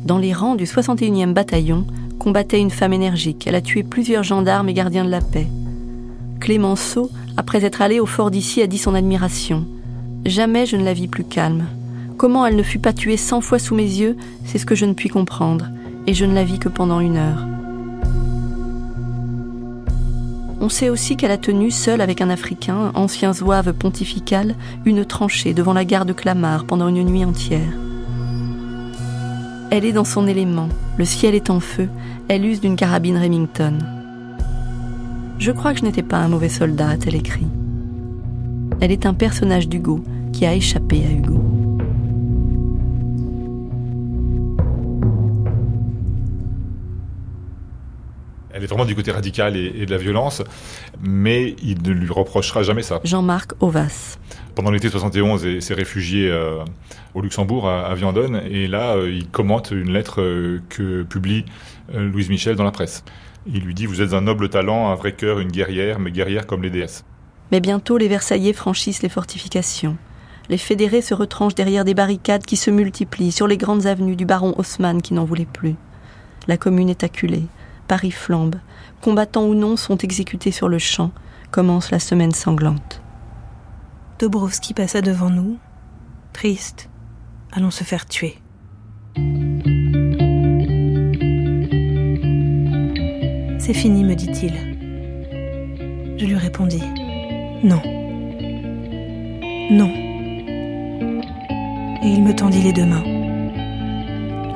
Dans les rangs du 61e bataillon, combattait une femme énergique. Elle a tué plusieurs gendarmes et gardiens de la paix. Clémenceau, après être allé au fort d'ici, a dit son admiration. Jamais je ne la vis plus calme. Comment elle ne fut pas tuée cent fois sous mes yeux, c'est ce que je ne puis comprendre, et je ne la vis que pendant une heure. On sait aussi qu'elle a tenu, seule avec un Africain, ancien zouave pontifical, une tranchée devant la gare de Clamart pendant une nuit entière. Elle est dans son élément, le ciel est en feu, elle use d'une carabine Remington. Je crois que je n'étais pas un mauvais soldat, a-t-elle écrit. Elle est un personnage d'Hugo qui a échappé à Hugo. Elle est vraiment du côté radical et, de la violence, mais il ne lui reprochera jamais ça. Jean-Marc Ovas. Pendant l'été 71, il s'est réfugié euh, au Luxembourg, à, à et là, euh, il commente une lettre euh, que publie Louise Michel dans la presse. Il lui dit Vous êtes un noble talent, un vrai cœur, une guerrière, mais guerrière comme les déesses. Mais bientôt, les Versaillais franchissent les fortifications. Les fédérés se retranchent derrière des barricades qui se multiplient sur les grandes avenues du baron Haussmann qui n'en voulait plus. La commune est acculée. Paris flambe. Combattants ou non sont exécutés sur le champ. Commence la semaine sanglante. Dobrowski passa devant nous. Triste. Allons se faire tuer. C'est fini, me dit-il. Je lui répondis. Non. Non. Et il me tendit les deux mains.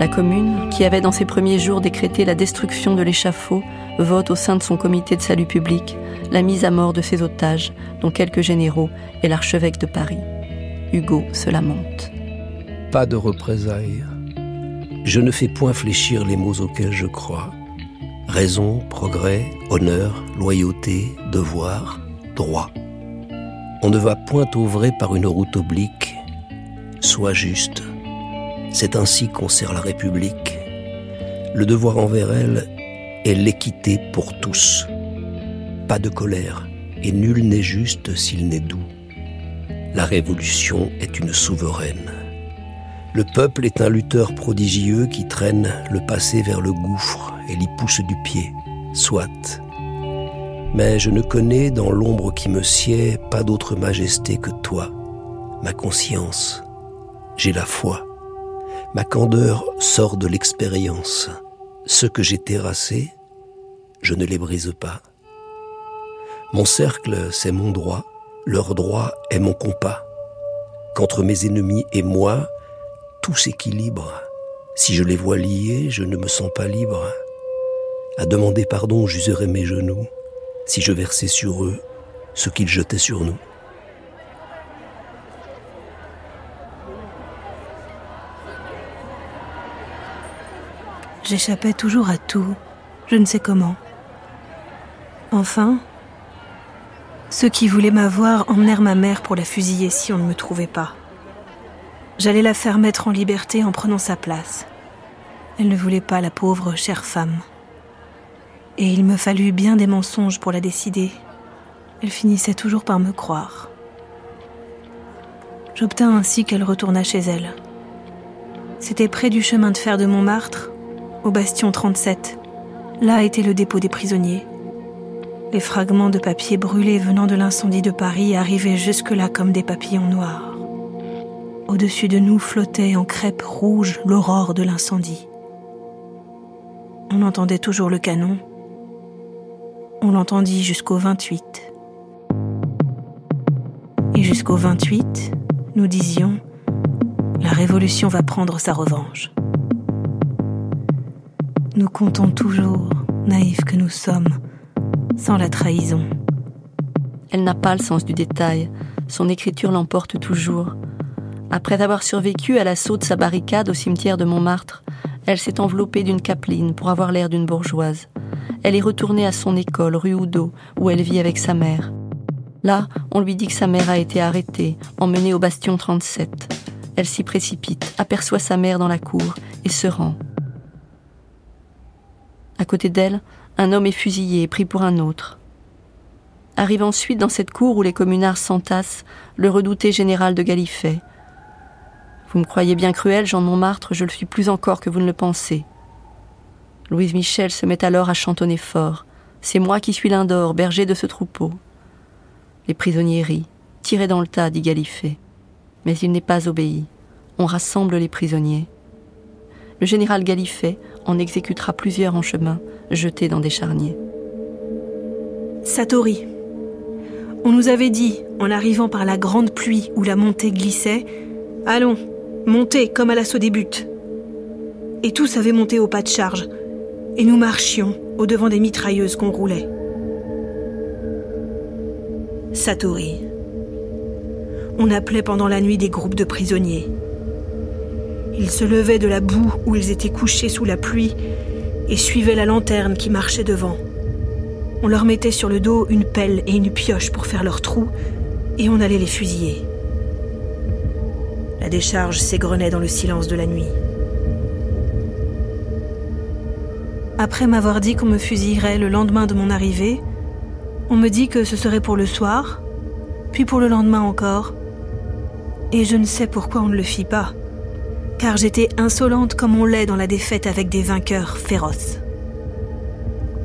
La commune, qui avait dans ses premiers jours décrété la destruction de l'échafaud, vote au sein de son comité de salut public la mise à mort de ses otages, dont quelques généraux et l'archevêque de Paris. Hugo se lamente. Pas de représailles. Je ne fais point fléchir les mots auxquels je crois. Raison, progrès, honneur, loyauté, devoir, droit. On ne va point au par une route oblique. Sois juste, c'est ainsi qu'on sert la République. Le devoir envers elle est l'équité pour tous. Pas de colère, et nul n'est juste s'il n'est doux. La Révolution est une souveraine. Le peuple est un lutteur prodigieux qui traîne le passé vers le gouffre et l'y pousse du pied, soit. Mais je ne connais dans l'ombre qui me sied pas d'autre majesté que toi, ma conscience. J'ai la foi. Ma candeur sort de l'expérience. Ce que j'ai terrassé, je ne les brise pas. Mon cercle, c'est mon droit, leur droit est mon compas. Qu'entre mes ennemis et moi, tout s'équilibre. Si je les vois liés, je ne me sens pas libre. À demander pardon, j'userais mes genoux, si je versais sur eux ce qu'ils jetaient sur nous. J'échappais toujours à tout, je ne sais comment. Enfin, ceux qui voulaient m'avoir emmenèrent ma mère pour la fusiller si on ne me trouvait pas. J'allais la faire mettre en liberté en prenant sa place. Elle ne voulait pas la pauvre chère femme. Et il me fallut bien des mensonges pour la décider. Elle finissait toujours par me croire. J'obtins ainsi qu'elle retournât chez elle. C'était près du chemin de fer de Montmartre, au bastion 37. Là était le dépôt des prisonniers. Les fragments de papier brûlés venant de l'incendie de Paris arrivaient jusque-là comme des papillons noirs. Au-dessus de nous flottait en crêpe rouge l'aurore de l'incendie. On entendait toujours le canon. On l'entendit jusqu'au 28. Et jusqu'au 28, nous disions, la révolution va prendre sa revanche. Nous comptons toujours, naïfs que nous sommes, sans la trahison. Elle n'a pas le sens du détail. Son écriture l'emporte toujours. Après avoir survécu à l'assaut de sa barricade au cimetière de Montmartre, elle s'est enveloppée d'une capeline pour avoir l'air d'une bourgeoise. Elle est retournée à son école, rue Oudot, où elle vit avec sa mère. Là, on lui dit que sa mère a été arrêtée, emmenée au bastion 37. Elle s'y précipite, aperçoit sa mère dans la cour et se rend. À côté d'elle, un homme est fusillé pris pour un autre. Arrive ensuite dans cette cour où les communards s'entassent le redouté général de Galifet. Vous me croyez bien cruel, Jean Montmartre, je le suis plus encore que vous ne le pensez. Louise Michel se met alors à chantonner fort. C'est moi qui suis l'Indor, berger de ce troupeau. Les prisonniers rient. Tirez dans le tas, dit Galifet. Mais il n'est pas obéi. On rassemble les prisonniers. Le général Galifet en exécutera plusieurs en chemin, jetés dans des charniers. Satori. On nous avait dit, en arrivant par la grande pluie où la montée glissait, Allons, montez comme à l'assaut des buts. Et tous avaient monté au pas de charge, et nous marchions au devant des mitrailleuses qu'on roulait. Satori. On appelait pendant la nuit des groupes de prisonniers. Ils se levaient de la boue où ils étaient couchés sous la pluie et suivaient la lanterne qui marchait devant. On leur mettait sur le dos une pelle et une pioche pour faire leur trou et on allait les fusiller. La décharge s'égrenait dans le silence de la nuit. Après m'avoir dit qu'on me fusillerait le lendemain de mon arrivée, on me dit que ce serait pour le soir, puis pour le lendemain encore. Et je ne sais pourquoi on ne le fit pas car j'étais insolente comme on l'est dans la défaite avec des vainqueurs féroces.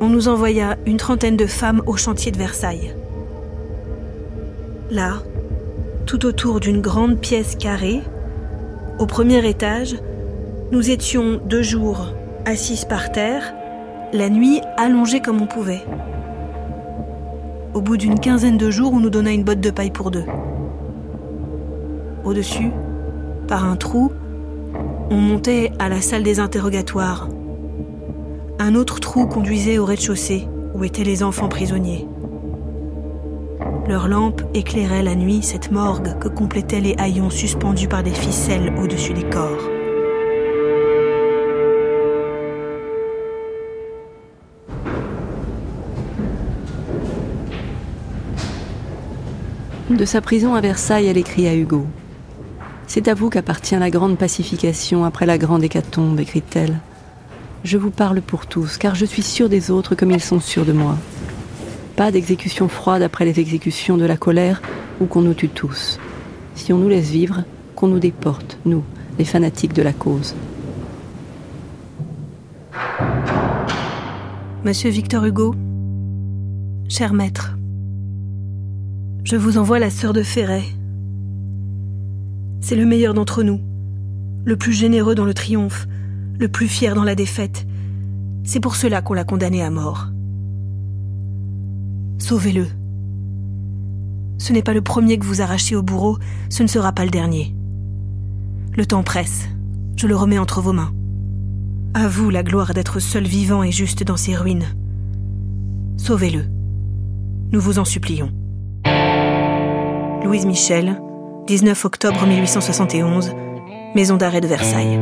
On nous envoya une trentaine de femmes au chantier de Versailles. Là, tout autour d'une grande pièce carrée, au premier étage, nous étions deux jours assises par terre, la nuit allongée comme on pouvait. Au bout d'une quinzaine de jours, on nous donna une botte de paille pour deux. Au-dessus, par un trou, on montait à la salle des interrogatoires. Un autre trou conduisait au rez-de-chaussée, où étaient les enfants prisonniers. Leurs lampes éclairaient la nuit cette morgue que complétaient les haillons suspendus par des ficelles au-dessus des corps. De sa prison à Versailles, elle écrit à Hugo. C'est à vous qu'appartient la grande pacification après la grande hécatombe, écrit-elle. Je vous parle pour tous, car je suis sûre des autres comme ils sont sûrs de moi. Pas d'exécution froide après les exécutions de la colère ou qu'on nous tue tous. Si on nous laisse vivre, qu'on nous déporte, nous, les fanatiques de la cause. Monsieur Victor Hugo, cher maître, je vous envoie la sœur de Ferret, c'est le meilleur d'entre nous, le plus généreux dans le triomphe, le plus fier dans la défaite. C'est pour cela qu'on l'a condamné à mort. Sauvez-le. Ce n'est pas le premier que vous arrachez au bourreau, ce ne sera pas le dernier. Le temps presse, je le remets entre vos mains. À vous la gloire d'être seul vivant et juste dans ces ruines. Sauvez-le. Nous vous en supplions. Louise Michel, 19 octobre 1871, maison d'arrêt de Versailles.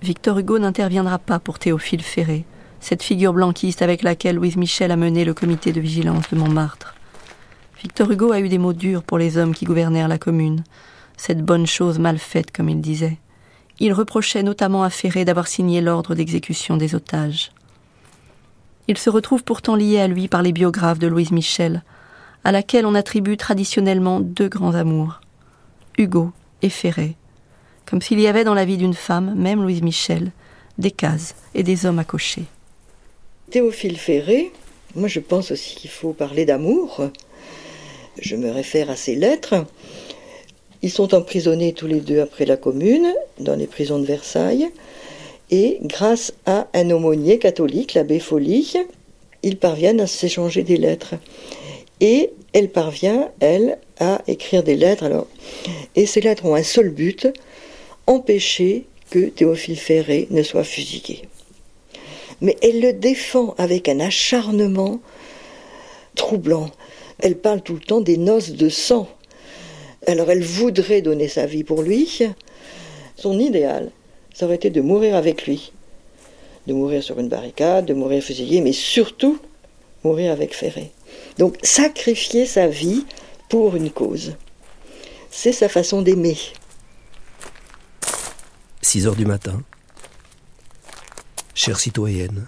Victor Hugo n'interviendra pas pour Théophile Ferré, cette figure blanquiste avec laquelle Louise Michel a mené le comité de vigilance de Montmartre. Victor Hugo a eu des mots durs pour les hommes qui gouvernèrent la commune, cette bonne chose mal faite, comme il disait. Il reprochait notamment à Ferré d'avoir signé l'ordre d'exécution des otages. Il se retrouve pourtant lié à lui par les biographes de Louise Michel, à laquelle on attribue traditionnellement deux grands amours, Hugo et Ferré, comme s'il y avait dans la vie d'une femme, même Louise Michel, des cases et des hommes à cocher. Théophile Ferré, moi je pense aussi qu'il faut parler d'amour. Je me réfère à ses lettres. Ils sont emprisonnés tous les deux après la Commune, dans les prisons de Versailles. Et grâce à un aumônier catholique, l'abbé Folie, ils parviennent à s'échanger des lettres. Et elle parvient, elle, à écrire des lettres. Et ces lettres ont un seul but, empêcher que Théophile Ferré ne soit fusillé. Mais elle le défend avec un acharnement troublant. Elle parle tout le temps des noces de sang. Alors elle voudrait donner sa vie pour lui. Son idéal, ça aurait été de mourir avec lui. De mourir sur une barricade, de mourir fusillé, mais surtout mourir avec Ferré. Donc sacrifier sa vie pour une cause. C'est sa façon d'aimer. 6 heures du matin. Chère citoyenne,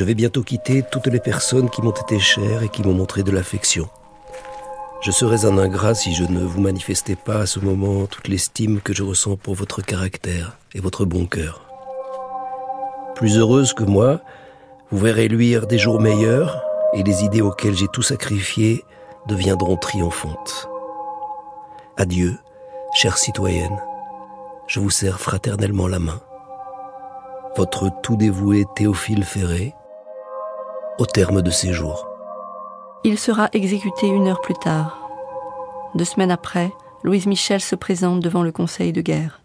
je vais bientôt quitter toutes les personnes qui m'ont été chères et qui m'ont montré de l'affection. Je serais un ingrat si je ne vous manifestais pas à ce moment toute l'estime que je ressens pour votre caractère et votre bon cœur. Plus heureuse que moi, vous verrez luire des jours meilleurs et les idées auxquelles j'ai tout sacrifié deviendront triomphantes. Adieu, chère citoyenne, je vous serre fraternellement la main. Votre tout dévoué Théophile Ferré, au terme de ces jours. Il sera exécuté une heure plus tard. Deux semaines après, Louise Michel se présente devant le Conseil de guerre.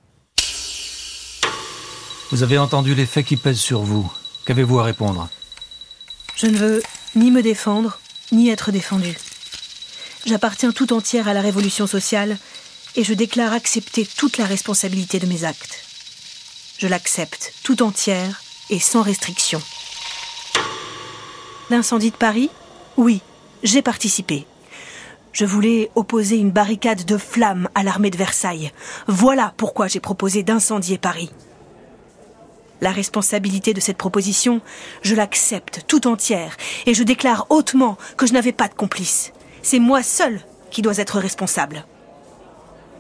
Vous avez entendu les faits qui pèsent sur vous. Qu'avez-vous à répondre? Je ne veux ni me défendre, ni être défendu. J'appartiens tout entière à la révolution sociale et je déclare accepter toute la responsabilité de mes actes. Je l'accepte tout entière et sans restriction. L'incendie de Paris Oui, j'ai participé. Je voulais opposer une barricade de flammes à l'armée de Versailles. Voilà pourquoi j'ai proposé d'incendier Paris. La responsabilité de cette proposition, je l'accepte tout entière et je déclare hautement que je n'avais pas de complice. C'est moi seul qui dois être responsable.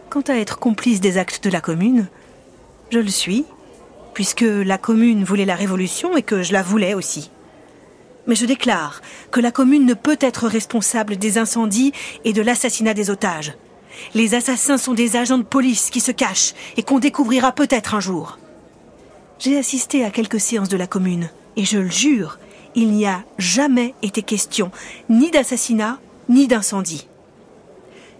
Quant à être complice des actes de la commune, je le suis, puisque la commune voulait la révolution et que je la voulais aussi. Mais je déclare que la commune ne peut être responsable des incendies et de l'assassinat des otages. Les assassins sont des agents de police qui se cachent et qu'on découvrira peut-être un jour. J'ai assisté à quelques séances de la commune, et je le jure, il n'y a jamais été question ni d'assassinat, ni d'incendie.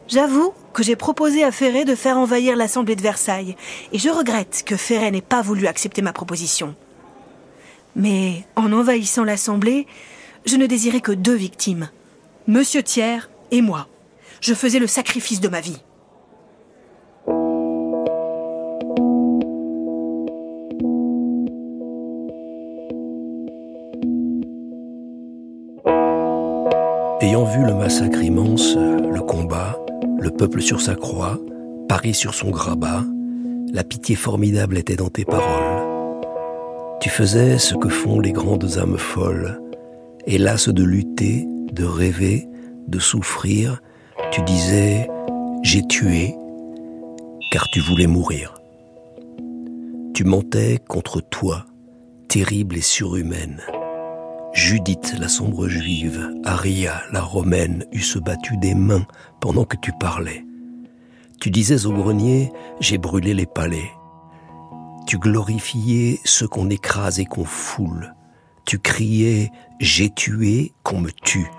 J'avoue que j'ai proposé à Ferré de faire envahir l'Assemblée de Versailles, et je regrette que Ferré n'ait pas voulu accepter ma proposition. Mais en envahissant l'Assemblée, je ne désirais que deux victimes, Monsieur Thiers et moi. Je faisais le sacrifice de ma vie. Ayant vu le massacre immense, le combat, le peuple sur sa croix, Paris sur son grabat, la pitié formidable était dans tes paroles. Tu faisais ce que font les grandes âmes folles, hélas de lutter, de rêver, de souffrir, tu disais j'ai tué, car tu voulais mourir. Tu mentais contre toi, terrible et surhumaine. Judith, la sombre juive, Aria, la romaine, eussent battu des mains pendant que tu parlais. Tu disais au grenier, j'ai brûlé les palais. Tu glorifiais ceux qu'on écrase et qu'on foule. Tu criais, j'ai tué, qu'on me tue.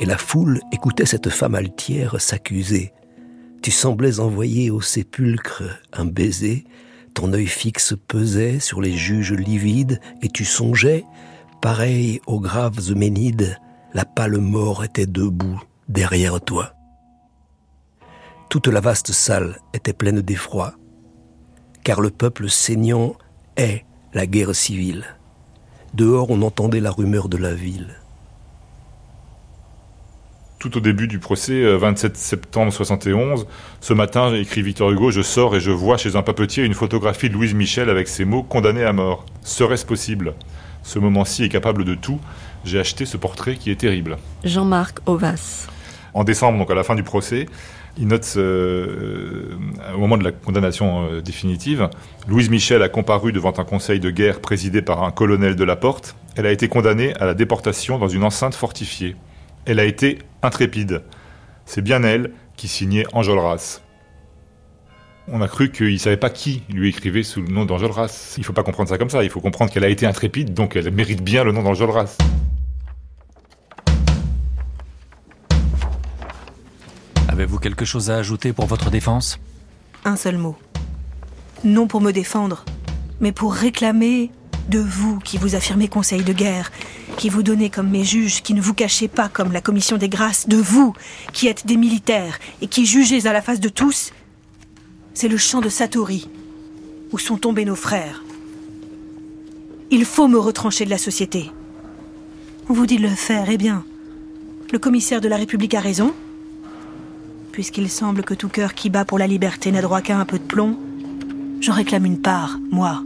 Et la foule écoutait cette femme altière s'accuser. Tu semblais envoyer au sépulcre un baiser, ton œil fixe pesait sur les juges livides, et tu songeais, Pareil aux graves Euménides, la pâle mort était debout derrière toi. Toute la vaste salle était pleine d'effroi, car le peuple saignant est la guerre civile. Dehors on entendait la rumeur de la ville. tout au début du procès, 27 septembre 71. Ce matin, écrit Victor Hugo, je sors et je vois chez un papetier une photographie de Louise Michel avec ces mots condamné à mort. Serait-ce possible? Ce moment-ci est capable de tout. J'ai acheté ce portrait qui est terrible. Jean-Marc Ovas. En décembre, donc à la fin du procès, il note euh, au moment de la condamnation euh, définitive, Louise Michel a comparu devant un conseil de guerre présidé par un colonel de la Porte. Elle a été condamnée à la déportation dans une enceinte fortifiée. Elle a été intrépide. C'est bien elle qui signait Enjolras. On a cru qu'il ne savait pas qui lui écrivait sous le nom d'Enjolras. Il ne faut pas comprendre ça comme ça. Il faut comprendre qu'elle a été intrépide, donc elle mérite bien le nom d'Enjolras. Avez-vous quelque chose à ajouter pour votre défense? Un seul mot. Non pour me défendre, mais pour réclamer de vous qui vous affirmez conseil de guerre, qui vous donnez comme mes juges, qui ne vous cachez pas comme la commission des grâces, de vous qui êtes des militaires et qui jugez à la face de tous, c'est le champ de Satori, où sont tombés nos frères. Il faut me retrancher de la société. On vous dit de le faire, eh bien. Le commissaire de la République a raison. Puisqu'il semble que tout cœur qui bat pour la liberté n'a droit qu'à un peu de plomb, j'en réclame une part, moi.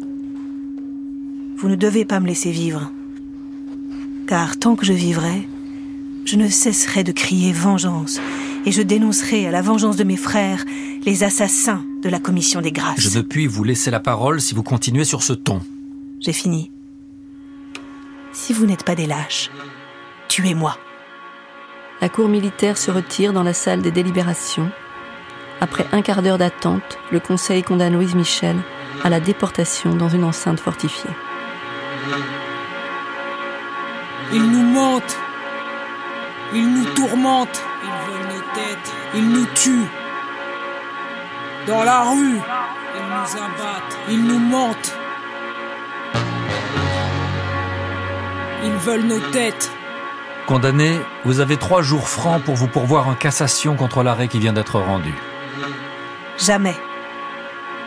Vous ne devez pas me laisser vivre. Car tant que je vivrai, je ne cesserai de crier vengeance et je dénoncerai à la vengeance de mes frères les assassins de la commission des grâces. Je ne puis vous laisser la parole si vous continuez sur ce ton. J'ai fini. Si vous n'êtes pas des lâches, tuez-moi. La cour militaire se retire dans la salle des délibérations. Après un quart d'heure d'attente, le conseil condamne Louise Michel à la déportation dans une enceinte fortifiée. Ils nous mentent. Ils nous tourmentent. Ils veulent nos têtes. Ils nous tuent. Dans la rue. Ils nous abattent. Ils nous mentent. Ils veulent nos têtes. Condamné, vous avez trois jours francs pour vous pourvoir en cassation contre l'arrêt qui vient d'être rendu. Jamais.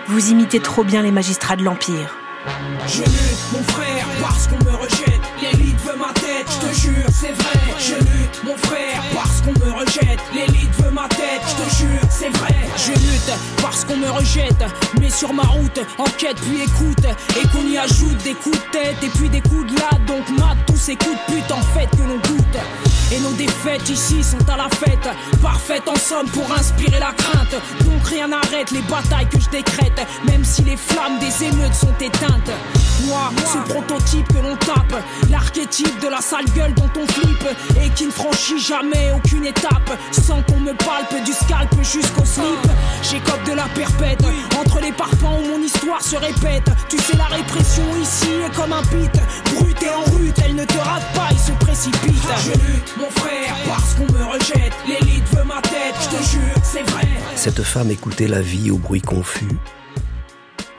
Vous imitez trop bien les magistrats de l'Empire. Je lutte, mon frère, parce qu'on me rejette. L'élite veut je te jure, c'est vrai. Je lutte, mon frère, parce qu'on me rejette. L'élite veut ma tête, je te jure, c'est vrai. Je lutte parce qu'on me rejette, mais sur ma route, enquête puis écoute, et qu'on y ajoute des coups de tête et puis des coups de latte. Donc mate tous ces coups de pute en fait que l'on goûte. Et nos défaites ici sont à la fête, parfaites en somme pour inspirer la crainte. Donc rien n'arrête les batailles que je décrète, même si les flammes des émeutes sont éteintes. Moi, ce prototype que l'on tape, l'archétype de la sale gueule dont on flippe, et qui ne franchit jamais aucune étape, sans qu'on me palpe du scalp jusqu'au slip. J'écope de la perpète, entre les parpaings où mon histoire se répète. Tu sais, la répression ici est comme un pit, brut et en rute, elle ne te rate pas, il se précipite. Je lutte, mon frère, parce qu'on me rejette, l'élite veut ma tête, je te jure, c'est vrai. Cette femme écoutait la vie au bruit confus,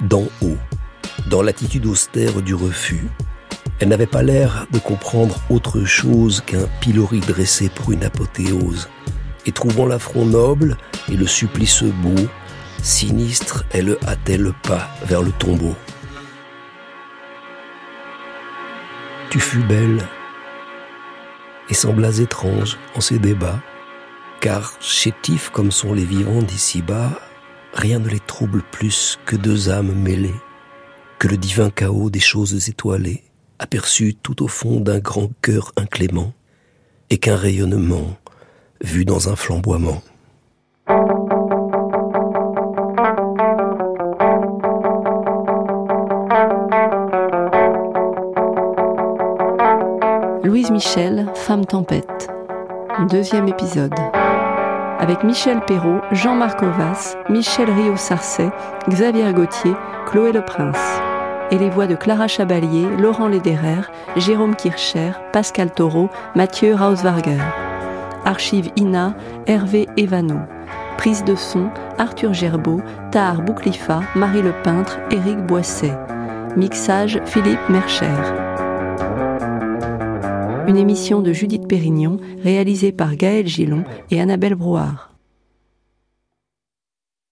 d'en haut, dans l'attitude austère du refus. Elle n'avait pas l'air de comprendre autre chose qu'un pilori dressé pour une apothéose. Et trouvant l'affront noble et le supplice beau, sinistre, elle hâtait le pas vers le tombeau. Tu fus belle et semblas étrange en ces débats, car chétifs comme sont les vivants d'ici-bas, rien ne les trouble plus que deux âmes mêlées, que le divin chaos des choses étoilées, aperçu tout au fond d'un grand cœur inclément, et qu'un rayonnement vu dans un flamboiement. Louise Michel, Femme Tempête. Deuxième épisode. Avec Michel Perrault, Jean-Marc Ovas, Michel Rio-Sarcey, Xavier Gauthier, Chloé Le Prince. Et les voix de Clara Chabalier, Laurent Lederer, Jérôme Kircher, Pascal Taureau, Mathieu Rauswarger. Archive INA, Hervé Evano. Prise de son, Arthur Gerbeau, Tahar Bouclifa, Marie Le Peintre, Éric Boisset. Mixage, Philippe Mercher. Une émission de Judith Pérignon, réalisée par Gaël Gillon et Annabelle Brouard.